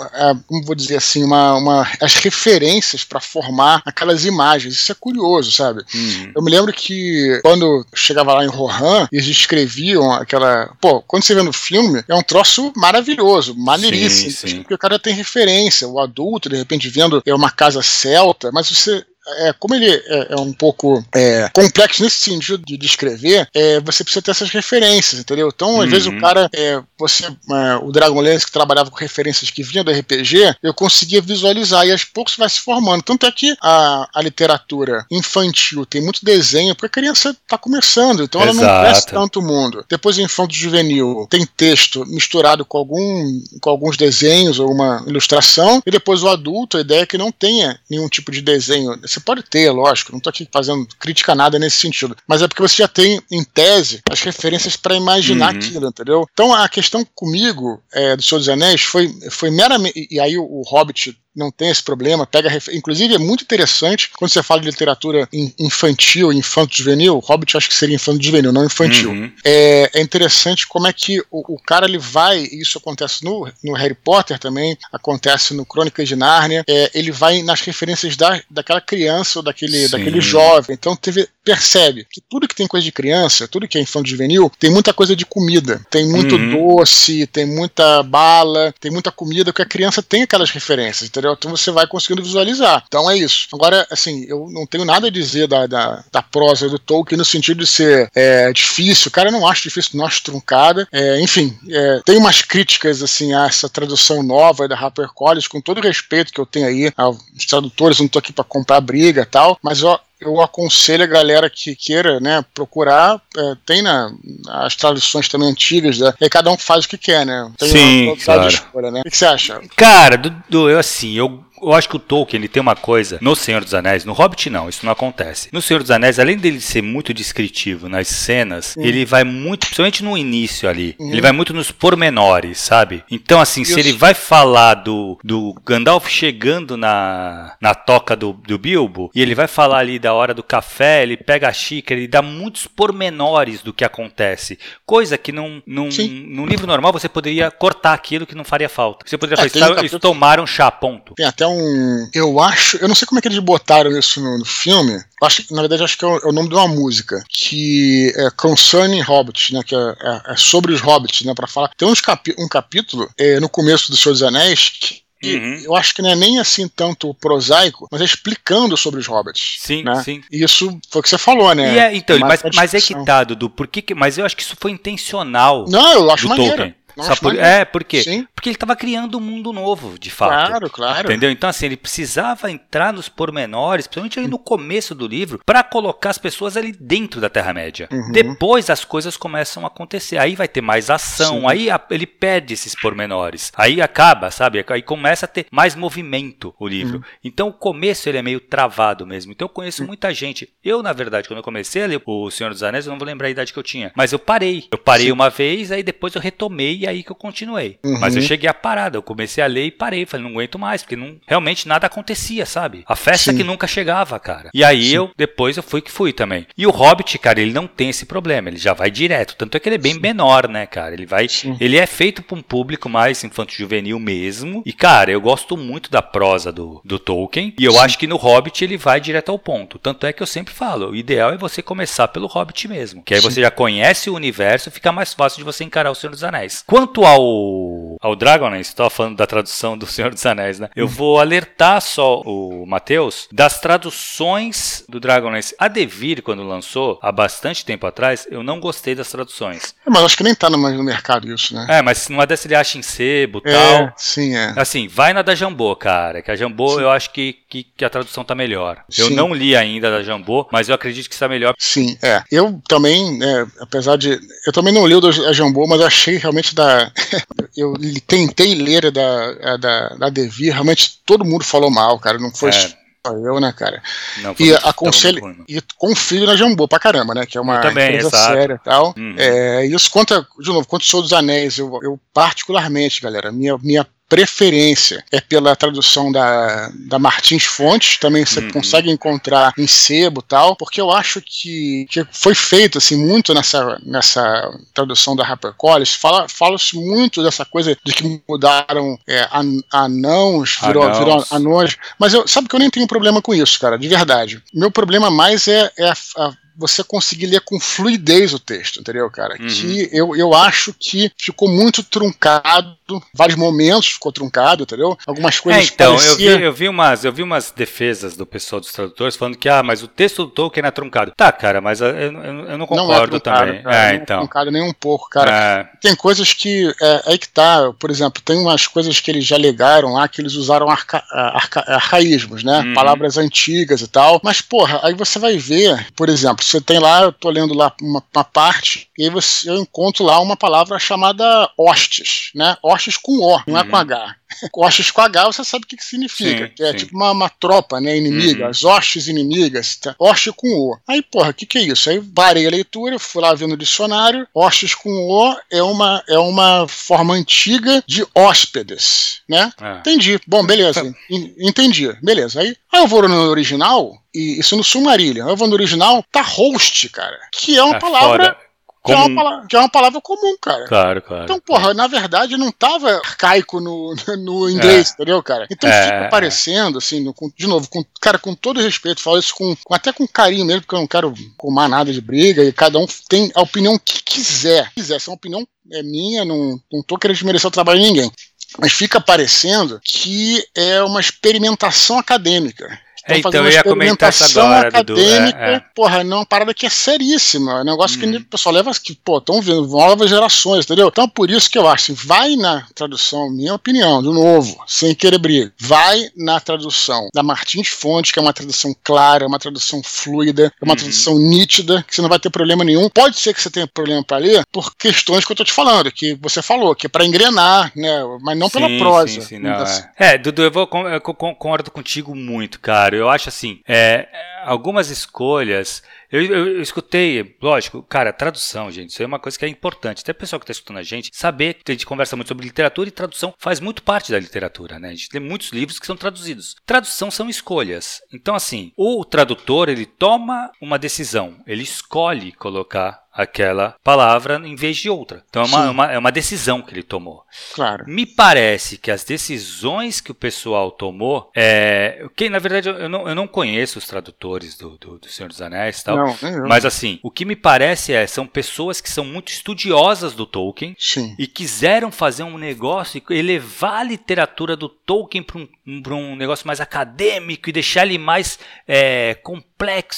como vou dizer assim, uma, uma as referências para formar aquelas imagens. Isso é curioso, sabe? Uhum. Eu me lembro que quando chegava lá em Rohan, eles escreviam aquela. Pô, quando você vê no filme, é um troço maravilhoso, maneiríssimo. Sim, sim. Porque o cara tem referência, o adulto, de repente, vendo é uma casa céu alta, mas você é, como ele é, é um pouco é, complexo nesse sentido de descrever, é, você precisa ter essas referências, entendeu? Então, às uhum. vezes o cara, é, você, é, o Dragonlance que trabalhava com referências que vinham do RPG, eu conseguia visualizar e aos poucos vai se formando. Tanto é que a, a literatura infantil tem muito desenho porque a criança está começando, então ela Exato. não cresce tanto o mundo. Depois, o infanto juvenil tem texto misturado com, algum, com alguns desenhos ou uma ilustração, e depois o adulto, a ideia é que não tenha nenhum tipo de desenho você pode ter, lógico, não estou aqui fazendo crítica a nada nesse sentido, mas é porque você já tem, em tese, as referências para imaginar uhum. aquilo, entendeu? Então a questão comigo é, do Senhor dos Anéis foi, foi meramente. E aí o Hobbit não tem esse problema, pega inclusive é muito interessante quando você fala de literatura infantil, infanto juvenil, Hobbit acho que seria infanto juvenil, não infantil. Uhum. É, é, interessante como é que o, o, cara ele vai, isso acontece no, no Harry Potter também, acontece no Crônicas de Nárnia, é, ele vai nas referências da, daquela criança ou daquele, daquele jovem. Então teve, percebe que tudo que tem coisa de criança, tudo que é infanto juvenil, tem muita coisa de comida, tem muito uhum. doce, tem muita bala, tem muita comida, que a criança tem aquelas referências, entendeu? Então você vai conseguindo visualizar. Então é isso. Agora, assim, eu não tenho nada a dizer da, da, da prosa do Tolkien no sentido de ser é, difícil. Cara, eu não acho difícil, não acho truncada. É, enfim, é, tem umas críticas, assim, a essa tradução nova da HarperCollins, com todo o respeito que eu tenho aí aos tradutores, não tô aqui para comprar briga e tal, mas ó, eu aconselho a galera que queira, né, procurar, é, tem na, as traduções também antigas, né, e cada um faz o que quer, né? Tem Sim, uma claro. escolha, né? O que você acha? Cara, do, eu assim, eu eu acho que o Tolkien ele tem uma coisa no Senhor dos Anéis, no Hobbit não, isso não acontece. No Senhor dos Anéis, além dele ser muito descritivo nas cenas, uhum. ele vai muito, principalmente no início ali, uhum. ele vai muito nos pormenores, sabe? Então, assim, se ele vai falar do, do Gandalf chegando na, na toca do, do Bilbo, e ele vai falar ali da hora do café, ele pega a xícara, ele dá muitos pormenores do que acontece. Coisa que num, num, num livro normal você poderia cortar aquilo que não faria falta. Você poderia é, falar, eles tomaram chá, ponto. Tem até um. Eu acho. Eu não sei como é que eles botaram isso no, no filme. Acho, na verdade, acho que é o, é o, nome de uma música. Que é Concerning Hobbits, né? Que é, é, é sobre os hobbits, né? Pra falar. Tem uns capi um capítulo é, no começo do Senhor dos Anéis que Uhum. eu acho que não é nem assim tanto prosaico, mas é explicando sobre os hobbits. Sim, né? sim. E isso foi o que você falou, né? É, então, mas, mas é que tá, Dudu, por que, mas eu acho que isso foi intencional. Não, eu acho maneiro. Tolkien. Nossa, por... É, por quê? Sim. Porque ele estava criando um mundo novo, de fato. Claro, claro. Entendeu? Então, assim, ele precisava entrar nos pormenores, principalmente ali no começo do livro, para colocar as pessoas ali dentro da Terra-média. Uhum. Depois as coisas começam a acontecer. Aí vai ter mais ação, Sim. aí a... ele perde esses pormenores. Aí acaba, sabe? Aí começa a ter mais movimento o livro. Uhum. Então, o começo ele é meio travado mesmo. Então, eu conheço uhum. muita gente. Eu, na verdade, quando eu comecei a ler O Senhor dos Anéis, eu não vou lembrar a idade que eu tinha. Mas eu parei. Eu parei Sim. uma vez, aí depois eu retomei e aí que eu continuei. Uhum. Mas eu cheguei a parada, eu comecei a ler e parei, falei, não aguento mais, porque não, realmente nada acontecia, sabe? A festa Sim. que nunca chegava, cara. E aí Sim. eu, depois eu fui que fui também. E o Hobbit, cara, ele não tem esse problema, ele já vai direto, tanto é que ele é bem Sim. menor, né, cara? Ele vai, ele é feito para um público mais infanto-juvenil mesmo. E cara, eu gosto muito da prosa do, do Tolkien, e eu acho que no Hobbit ele vai direto ao ponto. Tanto é que eu sempre falo, o ideal é você começar pelo Hobbit mesmo, que aí você já conhece o universo, fica mais fácil de você encarar o Senhor dos Anéis. Quanto ao ao Dragonlance, estou falando da tradução do Senhor dos Anéis, né? Eu vou alertar só o Matheus das traduções do Dragonlance. A Devir, quando lançou, há bastante tempo atrás, eu não gostei das traduções. É, mas acho que nem tá no, no mercado isso, né? É, mas numa dessa ele acha em sebo e é, tal. Sim, é. Assim, vai na da Jambô, cara. Que a Jambô sim. eu acho que, que, que, a tradução tá melhor. Sim. Eu não li ainda da Jambô, mas eu acredito que está melhor. Sim, é. Eu também, é, apesar de. Eu também não li o da Jambô, mas achei realmente da. eu tentei ler a da, a da, da Devir, realmente todo mundo falou mal, cara. Não foi. É eu, né, cara? Não, e aconselho. E confio na Jambô pra caramba, né? Que é uma também, empresa exato. séria e tal. Uhum. É, isso conta, de novo, quanto Sou dos Anéis, eu, eu particularmente, galera, minha, minha preferência é pela tradução da, da Martins Fontes, também você uhum. consegue encontrar em sebo tal, porque eu acho que, que foi feito assim muito nessa, nessa tradução da HarperCollins, fala fala-se muito dessa coisa de que mudaram é, an, anãos, virou, anãos. virou anões, mas eu, sabe que eu nem tenho problema com isso, cara, de verdade. Meu problema mais é, é a, a você conseguir ler com fluidez o texto, entendeu, cara? Uhum. Que eu, eu acho que ficou muito truncado, vários momentos ficou truncado, entendeu? Algumas coisas é, então, parecia... eu, vi, eu, vi umas, eu vi umas defesas do pessoal dos tradutores falando que, ah, mas o texto do Tolkien é truncado. Tá, cara, mas eu, eu, eu não concordo não é truncado, também. Cara, é, não é então. é truncado nem um pouco, cara. É. Tem coisas que, é, é aí que tá, por exemplo, tem umas coisas que eles já legaram lá, que eles usaram arca, arca, arcaísmos, né? Uhum. Palavras antigas e tal. Mas, porra, aí você vai ver, por exemplo, você tem lá, eu tô lendo lá uma, uma parte, e aí você, eu encontro lá uma palavra chamada hostes, né? Hostes com O, não uhum. é com. H. Hostes com H você sabe o que, que significa, sim, que é sim. tipo uma, uma, tropa, né, inimiga, uhum. as hostes inimigas, tá? Hoste com O. Aí, porra, o que que é isso? Aí parei a leitura, fui lá vendo o dicionário, hostes com O é uma, é uma forma antiga de hóspedes, né? É. Entendi. Bom, beleza. Entendi. Beleza. Aí, aí eu vou no original, e isso no Sumarillion, eu vou no original, tá host, cara, que é uma é palavra... Foda que é, uma palavra, que é uma palavra comum, cara. Claro, claro. Então, porra, na verdade não tava arcaico no, no inglês, é. entendeu, cara? Então é. fica parecendo, assim, no, com, de novo, com, cara, com todo respeito, falo isso com, com, até com carinho mesmo, porque eu não quero comar nada de briga, e cada um tem a opinião que quiser. quiser, essa é uma opinião é minha, não, não tô querendo desmerecer o trabalho de ninguém. Mas fica parecendo que é uma experimentação acadêmica é, então, uma experimentação acadêmica, é, é. porra, não é uma parada que é seríssima. É um negócio hum. que o pessoal leva, que, pô, estão vindo novas gerações, entendeu? Então, por isso que eu acho, vai na tradução, minha opinião, de novo, sem querer briga, vai na tradução da Martins Fontes, que é uma tradução clara, uma tradução fluida, é uma uhum. tradução nítida, que você não vai ter problema nenhum. Pode ser que você tenha problema para ler por questões que eu tô te falando, que você falou, que é para engrenar, né? Mas não sim, pela prosa. Sim, sim, não, é. é, Dudu, eu, vou, eu concordo contigo muito, cara. Eu acho assim, é, algumas escolhas eu, eu, eu, escutei, lógico, cara, tradução, gente, isso é uma coisa que é importante. Até o pessoal que está escutando a gente, saber que a gente conversa muito sobre literatura e tradução faz muito parte da literatura, né? A gente tem muitos livros que são traduzidos. Tradução são escolhas. Então, assim, o tradutor, ele toma uma decisão, ele escolhe colocar aquela palavra em vez de outra. Então é uma, uma, é uma decisão que ele tomou. Claro. Me parece que as decisões que o pessoal tomou, é, que na verdade eu não, eu não conheço os tradutores do, do, do Senhor dos Anéis e tal, não, mas assim, o que me parece é, são pessoas que são muito estudiosas do Tolkien Sim. e quiseram fazer um negócio e elevar a literatura do Tolkien para um, um negócio mais acadêmico e deixar ele mais é, complexo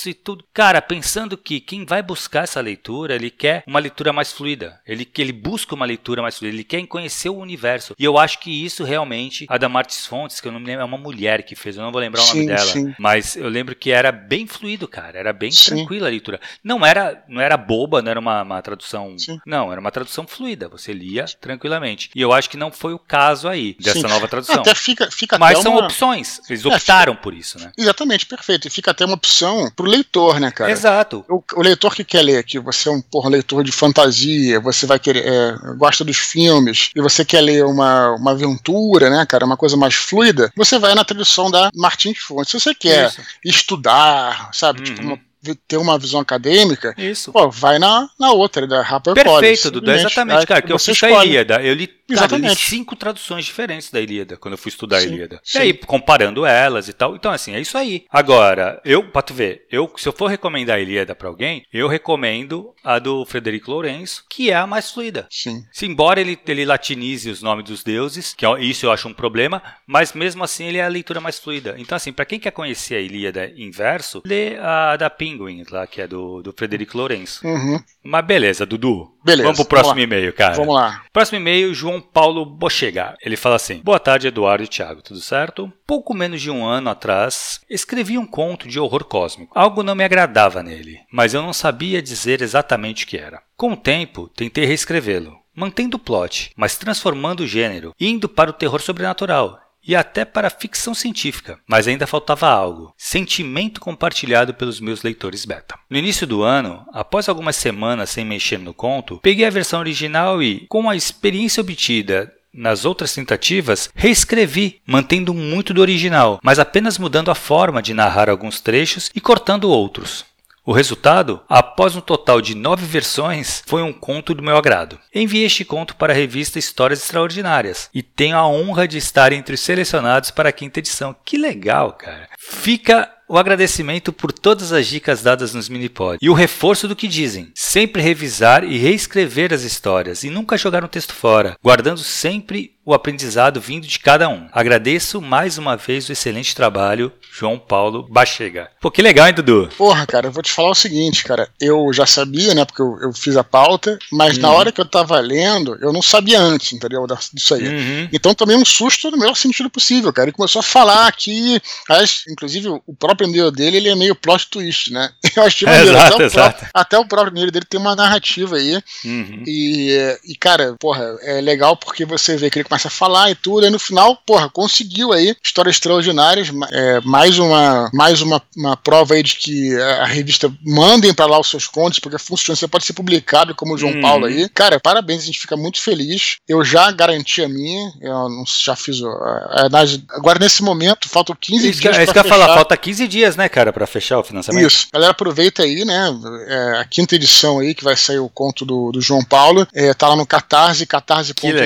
e tudo. Cara, pensando que quem vai buscar essa leitura, ele quer uma leitura mais fluida. Ele, ele busca uma leitura mais fluida. Ele quer conhecer o universo. E eu acho que isso realmente, a da Martins Fontes, que eu não me lembro, é uma mulher que fez, eu não vou lembrar o nome dela. Sim. Mas eu lembro que era bem fluido, cara. Era bem sim. tranquila a leitura. Não era, não era boba, não era uma, uma tradução. Não, era uma tradução fluida. Você lia tranquilamente. E eu acho que não foi o caso aí dessa nova tradução. Até fica, fica Mas são uma... opções. Eles é, optaram fica... por isso, né? Exatamente, perfeito. E fica até uma opção pro leitor, né, cara? Exato. O, o leitor que quer ler, que você é um porra, leitor de fantasia, você vai querer. É, gosta dos filmes, e você quer ler uma, uma aventura, né, cara? Uma coisa mais fluida, você vai na tradução da Martins Fontes. Se você quer isso. estudar, sabe? Tipo, uhum. Tipo, uma ter uma visão acadêmica, Isso. Pô, vai na, na outra, da Harper Perfeito, Dudu, exatamente, cara, que eu fiz a Ilíada, eu li, cara, eu li cinco traduções diferentes da Ilíada, quando eu fui estudar sim, a Ilíada. Sim. E aí, comparando elas e tal, então assim, é isso aí. Agora, eu, pra tu ver, eu, se eu for recomendar a Ilíada pra alguém, eu recomendo a do Frederico Lourenço, que é a mais fluida. Sim. Se, embora ele, ele latinize os nomes dos deuses, que é, isso eu acho um problema, mas mesmo assim ele é a leitura mais fluida. Então assim, para quem quer conhecer a Ilíada inverso, lê a da Penguin lá, que é do, do Frederico Lourenço. Uhum. Mas beleza, Dudu. Beleza. Vamos pro próximo e-mail, cara. Vamos lá. Próximo e-mail, João Paulo Bochega. Ele fala assim: Boa tarde, Eduardo e Thiago, tudo certo? Pouco menos de um ano atrás, escrevi um conto de horror cósmico. Algo não me agradava nele, mas eu não sabia dizer exatamente o que era. Com o tempo, tentei reescrevê-lo, mantendo o plot, mas transformando o gênero, indo para o terror sobrenatural e até para ficção científica, mas ainda faltava algo: sentimento compartilhado pelos meus leitores beta. No início do ano, após algumas semanas sem mexer no conto, peguei a versão original e, com a experiência obtida nas outras tentativas, reescrevi, mantendo muito do original, mas apenas mudando a forma de narrar alguns trechos e cortando outros. O resultado, após um total de nove versões, foi um conto do meu agrado. Enviei este conto para a revista Histórias Extraordinárias e tenho a honra de estar entre os selecionados para a quinta edição. Que legal, cara! Fica o agradecimento por todas as dicas dadas nos minipods e o reforço do que dizem. Sempre revisar e reescrever as histórias e nunca jogar um texto fora, guardando sempre o aprendizado vindo de cada um. Agradeço mais uma vez o excelente trabalho, João Paulo Bachega. Pô, que legal, hein, Dudu? Porra, cara, eu vou te falar o seguinte, cara. Eu já sabia, né, porque eu, eu fiz a pauta, mas uhum. na hora que eu tava lendo, eu não sabia antes, entendeu? Disso aí. Uhum. Então tomei um susto no melhor sentido possível, cara. Ele começou a falar aqui, mas, inclusive, o próprio e dele, ele é meio plot twist, né? Eu achei é, exato, até, o próprio, até o próprio e dele tem uma narrativa aí. Uhum. E, e, cara, porra, é legal porque você vê que ele começa começa a falar e tudo, e no final, porra, conseguiu aí histórias extraordinárias, é, mais uma mais uma, uma prova aí de que a revista mandem para lá os seus contos, porque funciona, você pode ser publicado como o João hum. Paulo aí. Cara, parabéns, a gente fica muito feliz. Eu já garanti a minha, eu não, já fiz o, a, a, agora nesse momento, faltam 15 isso, dias. É isso que eu ia falar, falta 15 dias, né, cara, para fechar o financiamento. Isso, galera, aproveita aí, né, é, a quinta edição aí, que vai sair o conto do, do João Paulo, é, tá lá no Catarse, catarse.me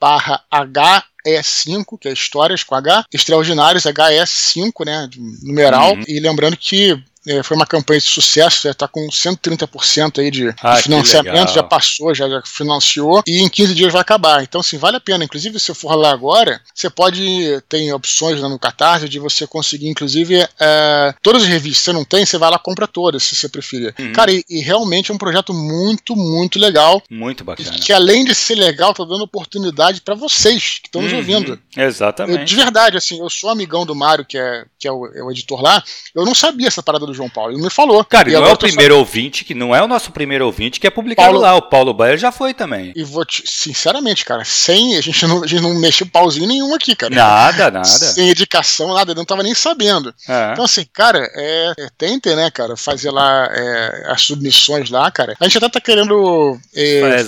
barra HE5, que é Histórias com H, Extraordinários HE5, né, numeral, uhum. e lembrando que é, foi uma campanha de sucesso, já tá com 130% aí de, ah, de financiamento, já passou, já, já, financiou, e em 15 dias vai acabar. Então, assim, vale a pena. Inclusive, se for lá agora, você pode, tem opções lá no Catarse de você conseguir, inclusive, é, todas as revistas. Se você não tem, você vai lá compra todas, se você preferir. Uhum. Cara, e, e, realmente é um projeto muito, muito legal. Muito bacana. Que além de ser legal, tá dando oportunidade para vocês que estão nos uhum. ouvindo. Exatamente. Eu, de verdade, assim, eu sou amigão do Mário, que é, que é o, é o editor lá, eu não sabia essa parada do João Paulo. Ele me falou. Cara, e não é o primeiro só... ouvinte, que não é o nosso primeiro ouvinte, que é publicado Paulo... lá. O Paulo Bayer já foi também. E vou te, sinceramente, cara, sem. A gente não, a gente não mexeu pauzinho nenhum aqui, cara. Nada, nada. Sem indicação, nada, eu não tava nem sabendo. É. Então, assim, cara, é, é, tentem, né, cara, fazer lá é, as submissões lá, cara. A gente até tá querendo é,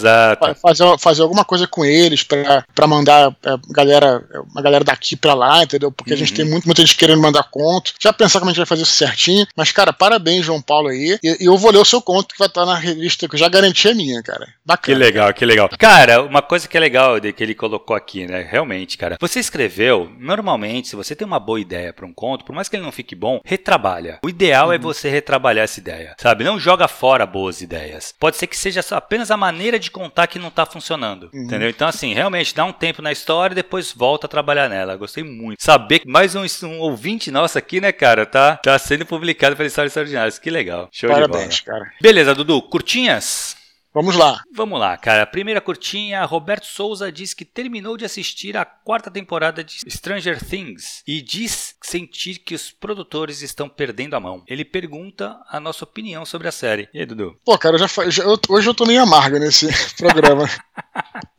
fazer, fazer alguma coisa com eles pra, pra mandar é, galera, uma galera daqui pra lá, entendeu? Porque uhum. a gente tem uhum. muito, muita gente querendo mandar conto. Já pensar como a gente vai fazer isso certinho. Mas, cara, parabéns, João Paulo aí. E, e eu vou ler o seu conto que vai estar na revista, que eu já garanti a minha, cara. Bacana. Que legal, que legal. Cara, uma coisa que é legal de que ele colocou aqui, né? Realmente, cara. Você escreveu, normalmente, se você tem uma boa ideia para um conto, por mais que ele não fique bom, retrabalha. O ideal é uhum. é você retrabalhar essa ideia, sabe? Não joga fora boas ideias. Pode ser que seja apenas a maneira de contar que não tá funcionando, uhum. entendeu? Então, assim, realmente, dá um tempo na história e depois volta a trabalhar nela. Gostei muito. Saber que mais um, um ouvinte nosso aqui, né, cara, tá, tá sendo publicado pela Histórias Extraordinárias. Que legal. Show Parabéns, de bola. cara. Beleza, Dudu. Curtinhas? Vamos lá. Vamos lá, cara. Primeira curtinha, Roberto Souza diz que terminou de assistir a quarta temporada de Stranger Things e diz sentir que os produtores estão perdendo a mão. Ele pergunta a nossa opinião sobre a série. E aí, Dudu? Pô, cara, já, já eu, hoje eu tô meio amargo nesse programa.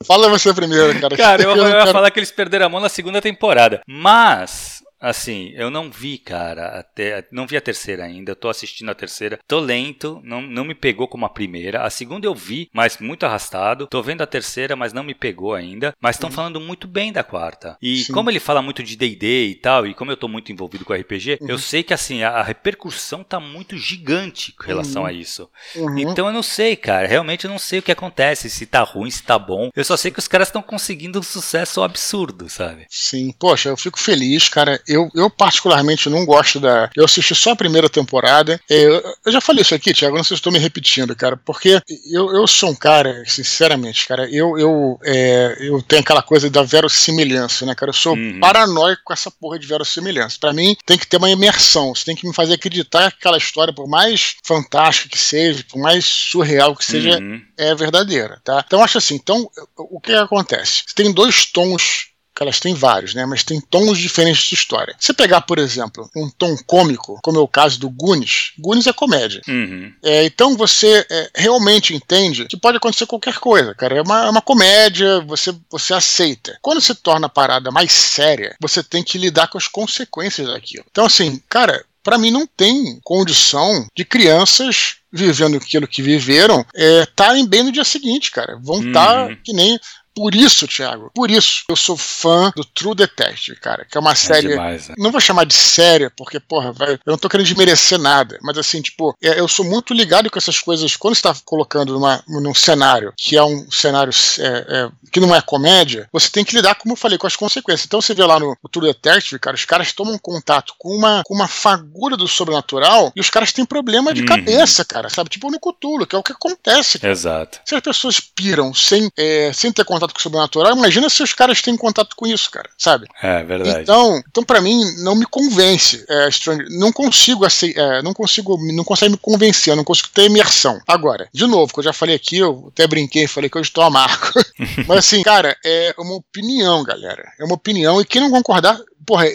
Fala você primeiro, cara. Cara, eu, eu, eu ia falar que eles perderam a mão na segunda temporada. Mas Assim, eu não vi, cara, até não vi a terceira ainda, tô assistindo a terceira, tô lento, não, não me pegou como a primeira. A segunda eu vi, mas muito arrastado. Tô vendo a terceira, mas não me pegou ainda. Mas estão uhum. falando muito bem da quarta. E Sim. como ele fala muito de D&D e tal, e como eu tô muito envolvido com RPG, uhum. eu sei que assim, a, a, repercussão tá muito gigante com relação uhum. a isso. Uhum. Então eu não sei, cara, realmente eu não sei o que acontece, se tá ruim, se tá bom. Eu só sei que os caras estão conseguindo um sucesso absurdo, sabe? Sim, poxa, eu fico feliz, cara eu, eu particularmente não gosto da. Eu assisti só a primeira temporada. É, eu já falei isso aqui, Thiago, não sei se estou me repetindo, cara, porque eu, eu sou um cara, sinceramente, cara, eu, eu, é, eu tenho aquela coisa da verossimilhança, né, cara? Eu sou uhum. paranoico com essa porra de verossimilhança. Para mim, tem que ter uma imersão. Você tem que me fazer acreditar que aquela história, por mais fantástica que seja, por mais surreal que seja, uhum. é verdadeira, tá? Então, acho assim, então, o que acontece? Você tem dois tons que elas têm vários, né? Mas tem tons diferentes de história. Se pegar, por exemplo, um tom cômico, como é o caso do Goonies, Goonies é comédia. Uhum. É, então você é, realmente entende que pode acontecer qualquer coisa, cara. É uma, é uma comédia, você, você aceita. Quando se torna a parada mais séria, você tem que lidar com as consequências daquilo. Então, assim, cara, para mim não tem condição de crianças vivendo aquilo que viveram estarem é, bem no dia seguinte, cara. Vão estar uhum. que nem por isso, Thiago, por isso eu sou fã do True Detective, cara, que é uma é série. Demais, né? Não vou chamar de séria, porque, porra, eu não tô querendo desmerecer nada, mas assim, tipo, é, eu sou muito ligado com essas coisas. Quando você tá colocando numa, num cenário que é um cenário é, é, que não é comédia, você tem que lidar, como eu falei, com as consequências. Então você vê lá no, no True Detective, cara, os caras tomam contato com uma, com uma fagura do sobrenatural e os caras têm problema de uhum. cabeça, cara, sabe? Tipo no Cthulhu, que é o que acontece. Cara. Exato. Se as pessoas piram sem, é, sem ter contato contato com o sobrenatural, imagina se os caras têm contato com isso, cara, sabe? É verdade. Então, então para mim, não me convence. É, não consigo é, não consigo, não consegue me convencer, eu não consigo ter imersão. Agora, de novo, que eu já falei aqui, eu até brinquei, falei que eu estou amargo. Mas assim, cara, é uma opinião, galera. É uma opinião, e quem não concordar, porra,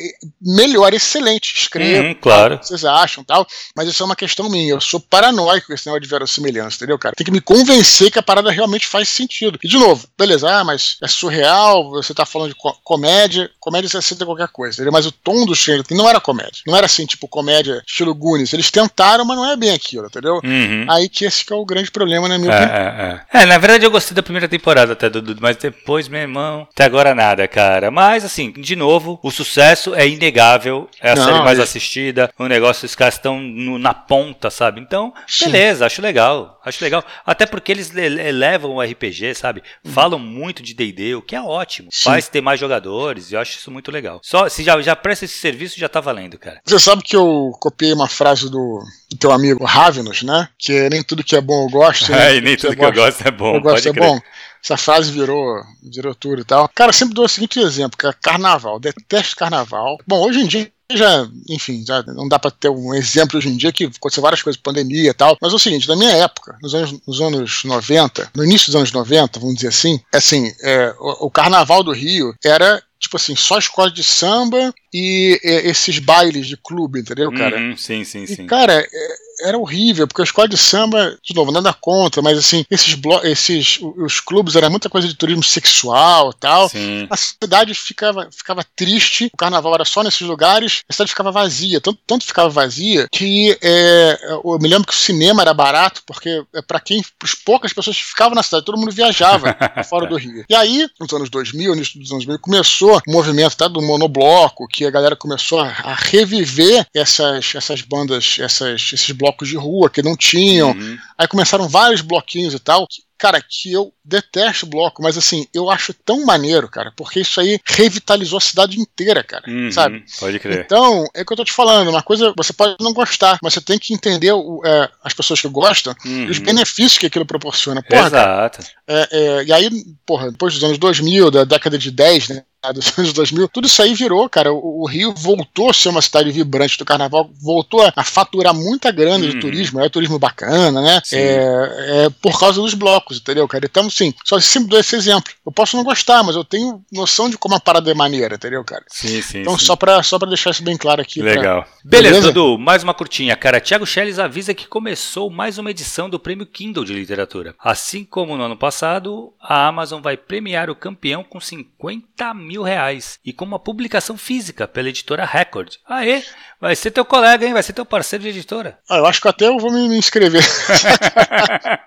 melhor, excelente, escreva. Uhum, claro. vocês acham tal. Mas isso é uma questão minha. Eu sou paranoico com esse negócio de verossimilhança, entendeu, cara? Tem que me convencer que a parada realmente faz sentido. E de novo, beleza, ah, mas é surreal, você tá falando de comédia. Comédia você aceita qualquer coisa, entendeu? Mas o tom do Stranger não era comédia. Não era assim, tipo, comédia estilo Goonies. Eles tentaram, mas não é bem aquilo, entendeu? Uhum. Aí que esse que é o grande problema, na minha é, opinião. É, é. é, na verdade eu gostei da primeira temporada até, Dudu, mas depois, meu irmão, até agora nada, cara. Mas, assim, de novo, o sucesso sucesso é inegável, é a não, série mais é... assistida, o negócio, os caras estão na ponta, sabe? Então, beleza, Sim. acho legal, acho legal. Até porque eles elevam o RPG, sabe? Uhum. Falam muito de D&D, o que é ótimo. Sim. Faz ter mais jogadores, e eu acho isso muito legal. Só, se já, já presta esse serviço, já tá valendo, cara. Você sabe que eu copiei uma frase do, do teu amigo Ravenous, né? Que nem tudo que é bom eu gosto. Né? É, e nem tudo que, que eu gosto é bom. Eu gosto é crer. bom. Essa frase virou, virou tudo e tal. Cara, sempre dou o seguinte exemplo, que é carnaval. Detesto carnaval. Bom, hoje em dia já, enfim, já não dá para ter um exemplo hoje em dia que aconteceu várias coisas, pandemia e tal. Mas é o seguinte, na minha época, nos anos, nos anos 90, no início dos anos 90, vamos dizer assim, assim, é, o, o carnaval do Rio era tipo assim, só escola de samba e, e esses bailes de clube, entendeu, cara? Uhum, sim, sim, e, sim. Cara, é, era horrível, porque a escola de samba, de novo, nada contra, mas assim, esses, esses os clubes era muita coisa de turismo sexual e tal. Sim. A cidade ficava, ficava triste, o carnaval era só nesses lugares, a cidade ficava vazia, tanto, tanto ficava vazia que é, eu me lembro que o cinema era barato, porque é para quem, as poucas pessoas que ficavam na cidade, todo mundo viajava fora do Rio. E aí, nos anos 2000, no início dos anos 2000, começou o movimento tá, do monobloco, que a galera começou a, a reviver essas, essas bandas, essas, esses blocos blocos de rua que não tinham. Uhum. Aí começaram vários bloquinhos e tal. Cara, que eu detesto bloco, mas assim, eu acho tão maneiro, cara, porque isso aí revitalizou a cidade inteira, cara, uhum, sabe? Pode crer. Então, é o que eu tô te falando, uma coisa, você pode não gostar, mas você tem que entender o, é, as pessoas que gostam uhum. e os uhum. benefícios que aquilo proporciona. Porra, Exato. Cara, é, é, e aí, porra, depois dos anos 2000, da década de 10, né, dos anos 2000, tudo isso aí virou, cara. O, o, Rio voltou a ser uma cidade vibrante do carnaval, voltou a, a faturar muita grana uhum. de turismo, é turismo bacana, né? É, é, por causa dos blocos, entendeu, cara? Então, sim, só sempre dou esse exemplo. Eu posso não gostar, mas eu tenho noção de como a parada é maneira, entendeu, cara? Sim, sim. Então, sim. Só, pra, só pra deixar isso bem claro aqui. Legal. Pra... Beleza, Beleza, Dudu, mais uma curtinha, cara. Tiago Schelles avisa que começou mais uma edição do Prêmio Kindle de Literatura. Assim como no ano passado, a Amazon vai premiar o campeão com 50 mil reais e com uma publicação física pela editora Record. Aê, vai ser teu colega, hein? Vai ser teu parceiro de editora. Ah, eu acho que até eu vou me, me inscrever.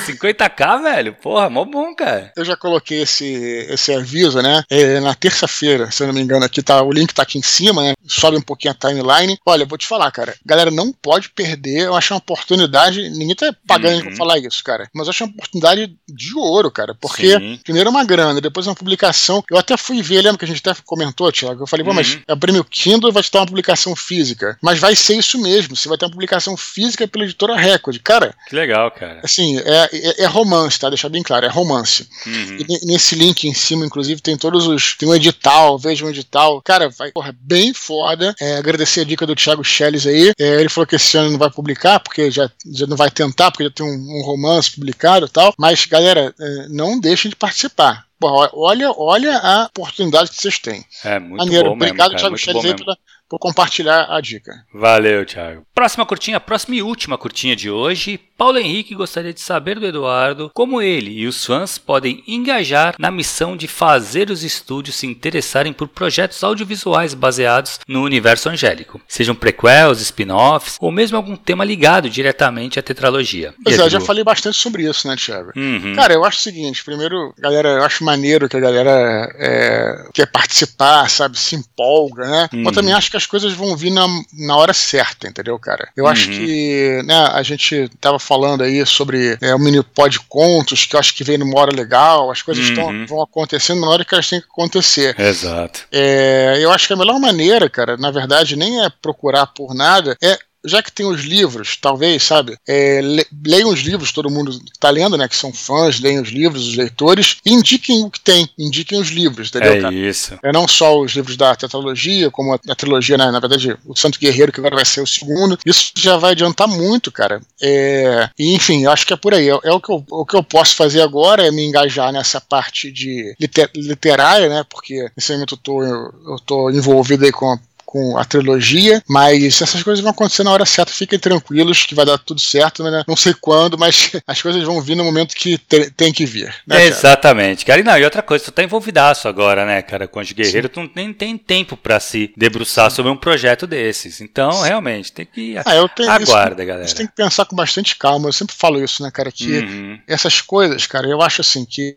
50k, velho? Porra, mó bom, cara. Eu já coloquei esse, esse aviso, né? É, na terça-feira, se eu não me engano, aqui tá, o link tá aqui em cima, né? Sobe um pouquinho a timeline. Olha, vou te falar, cara. Galera, não pode perder. Eu acho uma oportunidade. Ninguém tá pagando uhum. pra falar isso, cara. Mas eu acho uma oportunidade de ouro, cara. Porque, Sim. primeiro, é uma grana, depois é uma publicação. Eu até fui ver, lembra que a gente até comentou, Tiago? Eu falei, pô, mas uhum. é o prêmio Kindle vai te dar uma publicação física. Mas vai ser isso mesmo. Você vai ter uma publicação física pela editora Record. Cara. Que legal, cara. Assim, é, é, é romance, tá? Deixar bem claro, é romance. Uhum. E nesse link em cima, inclusive, tem todos os. Tem um edital, veja um edital. Cara, vai, porra, bem foda. É, agradecer a dica do Thiago Schelles aí. É, ele falou que esse ano não vai publicar, porque já, já não vai tentar, porque já tem um, um romance publicado e tal. Mas, galera, é, não deixem de participar. Porra, olha, olha a oportunidade que vocês têm. É, muito Maneiro. bom Obrigado, mesmo, Thiago Schelles, aí, pela, por compartilhar a dica. Valeu, Thiago. Próxima curtinha, próxima e última curtinha de hoje. Paulo Henrique gostaria de saber do Eduardo como ele e os fãs podem engajar na missão de fazer os estúdios se interessarem por projetos audiovisuais baseados no universo angélico, sejam prequels, spin-offs ou mesmo algum tema ligado diretamente à tetralogia. Pois é, eu já falei bastante sobre isso, né, Thiago? Uhum. Cara, eu acho o seguinte: primeiro, galera, eu acho maneiro que a galera é, quer participar, sabe, se empolga, né? Uhum. Eu também acho que as coisas vão vir na, na hora certa, entendeu, cara? Eu uhum. acho que, né, a gente tava falando aí sobre é, o mini pod contos, que eu acho que vem numa hora legal, as coisas uhum. vão acontecendo na hora que elas têm que acontecer. Exato. É, eu acho que a melhor maneira, cara, na verdade, nem é procurar por nada, é já que tem os livros, talvez, sabe? É, le, leiam os livros, todo mundo está lendo, né? Que são fãs, leiam os livros, os leitores, e indiquem o que tem, indiquem os livros, entendeu? É cara? isso. É não só os livros da tetralogia, como a, a trilogia, né, na verdade, o Santo Guerreiro, que agora vai ser o segundo. Isso já vai adiantar muito, cara. É, e, enfim, eu acho que é por aí. É, é, o, que eu, o que eu posso fazer agora é me engajar nessa parte de liter, literária, né? Porque nesse momento eu tô, eu, eu tô envolvido aí com a com a trilogia, mas essas coisas vão acontecer na hora certa, fiquem tranquilos que vai dar tudo certo, né? Não sei quando, mas as coisas vão vir no momento que te, tem que vir. Né, Exatamente, cara. E, não, e outra coisa, tu tá envolvidaço agora, né, cara, com os guerreiros, tu nem tem tempo para se debruçar sobre um projeto desses. Então, Sim. realmente, tem que ah, eu tenho, aguarda, isso, galera. Você tem que pensar com bastante calma. Eu sempre falo isso, né, cara, que uhum. essas coisas, cara, eu acho assim que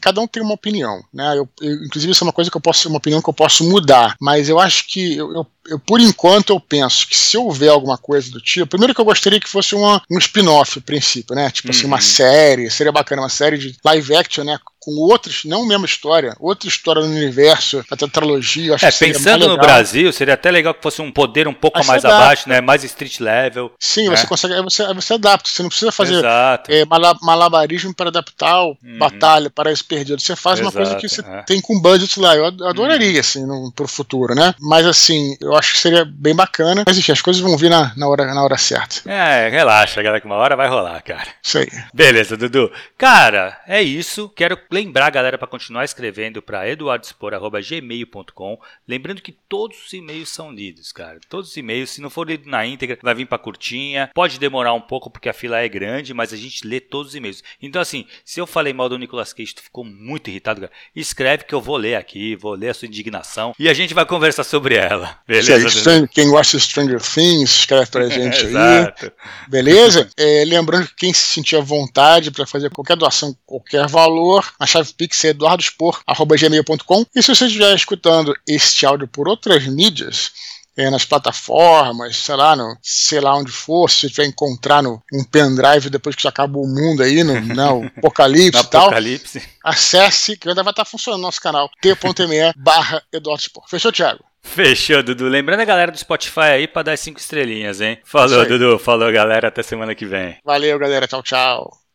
cada um tem uma opinião, né? Eu, eu, inclusive isso é uma coisa que eu posso, uma opinião que eu posso mudar, mas eu acho que eu, eu eu, por enquanto, eu penso que se houver alguma coisa do tipo, primeiro que eu gostaria que fosse uma, um spin-off, a princípio, né? Tipo uhum. assim, uma uhum. série, seria bacana, uma série de live action, né? Com outras, não a mesma história, outra história no universo, a tetralogia. Acho é, que pensando no Brasil, seria até legal que fosse um poder um pouco mais abaixo, né? Mais street level. Sim, né? você consegue, aí você, você adapta, você não precisa fazer é, malabarismo para adaptar o uhum. batalha, para esse perdido. Você faz Exato, uma coisa que você é. tem com budget lá. Eu adoraria, uhum. assim, no, pro futuro, né? Mas assim, eu acho que seria bem bacana. Mas enfim, as coisas vão vir na, na, hora, na hora certa. É, relaxa, galera, que uma hora vai rolar, cara. Isso aí. Beleza, Dudu. Cara, é isso. Quero lembrar galera para continuar escrevendo para eduardespor.gmail.com. Lembrando que todos os e-mails são lidos, cara. Todos os e-mails, se não for lido na íntegra, vai vir para curtinha. Pode demorar um pouco porque a fila é grande, mas a gente lê todos os e-mails. Então, assim, se eu falei mal do Nicolas Cage, tu ficou muito irritado, cara, escreve que eu vou ler aqui, vou ler a sua indignação e a gente vai conversar sobre ela. Beleza? Stranger, quem gosta de Stranger Things, escreve pra gente aí. Beleza? É, lembrando que quem se sentir à vontade para fazer qualquer doação, qualquer valor, a chave Pix é eduardospor.gmail.com. E se você estiver escutando este áudio por outras mídias, é, nas plataformas, sei lá, no, sei lá onde for, se você encontrar no, um pendrive depois que já acabou o mundo aí, no, né, o apocalipse e tal, apocalipse. acesse, que ainda vai estar funcionando no nosso canal, t.me barra Eduardo Fechou, Thiago? Fechou, Dudu. Lembrando a galera do Spotify aí pra dar cinco estrelinhas, hein? Falou, Dudu. Falou, galera. Até semana que vem. Valeu, galera. Tchau, tchau.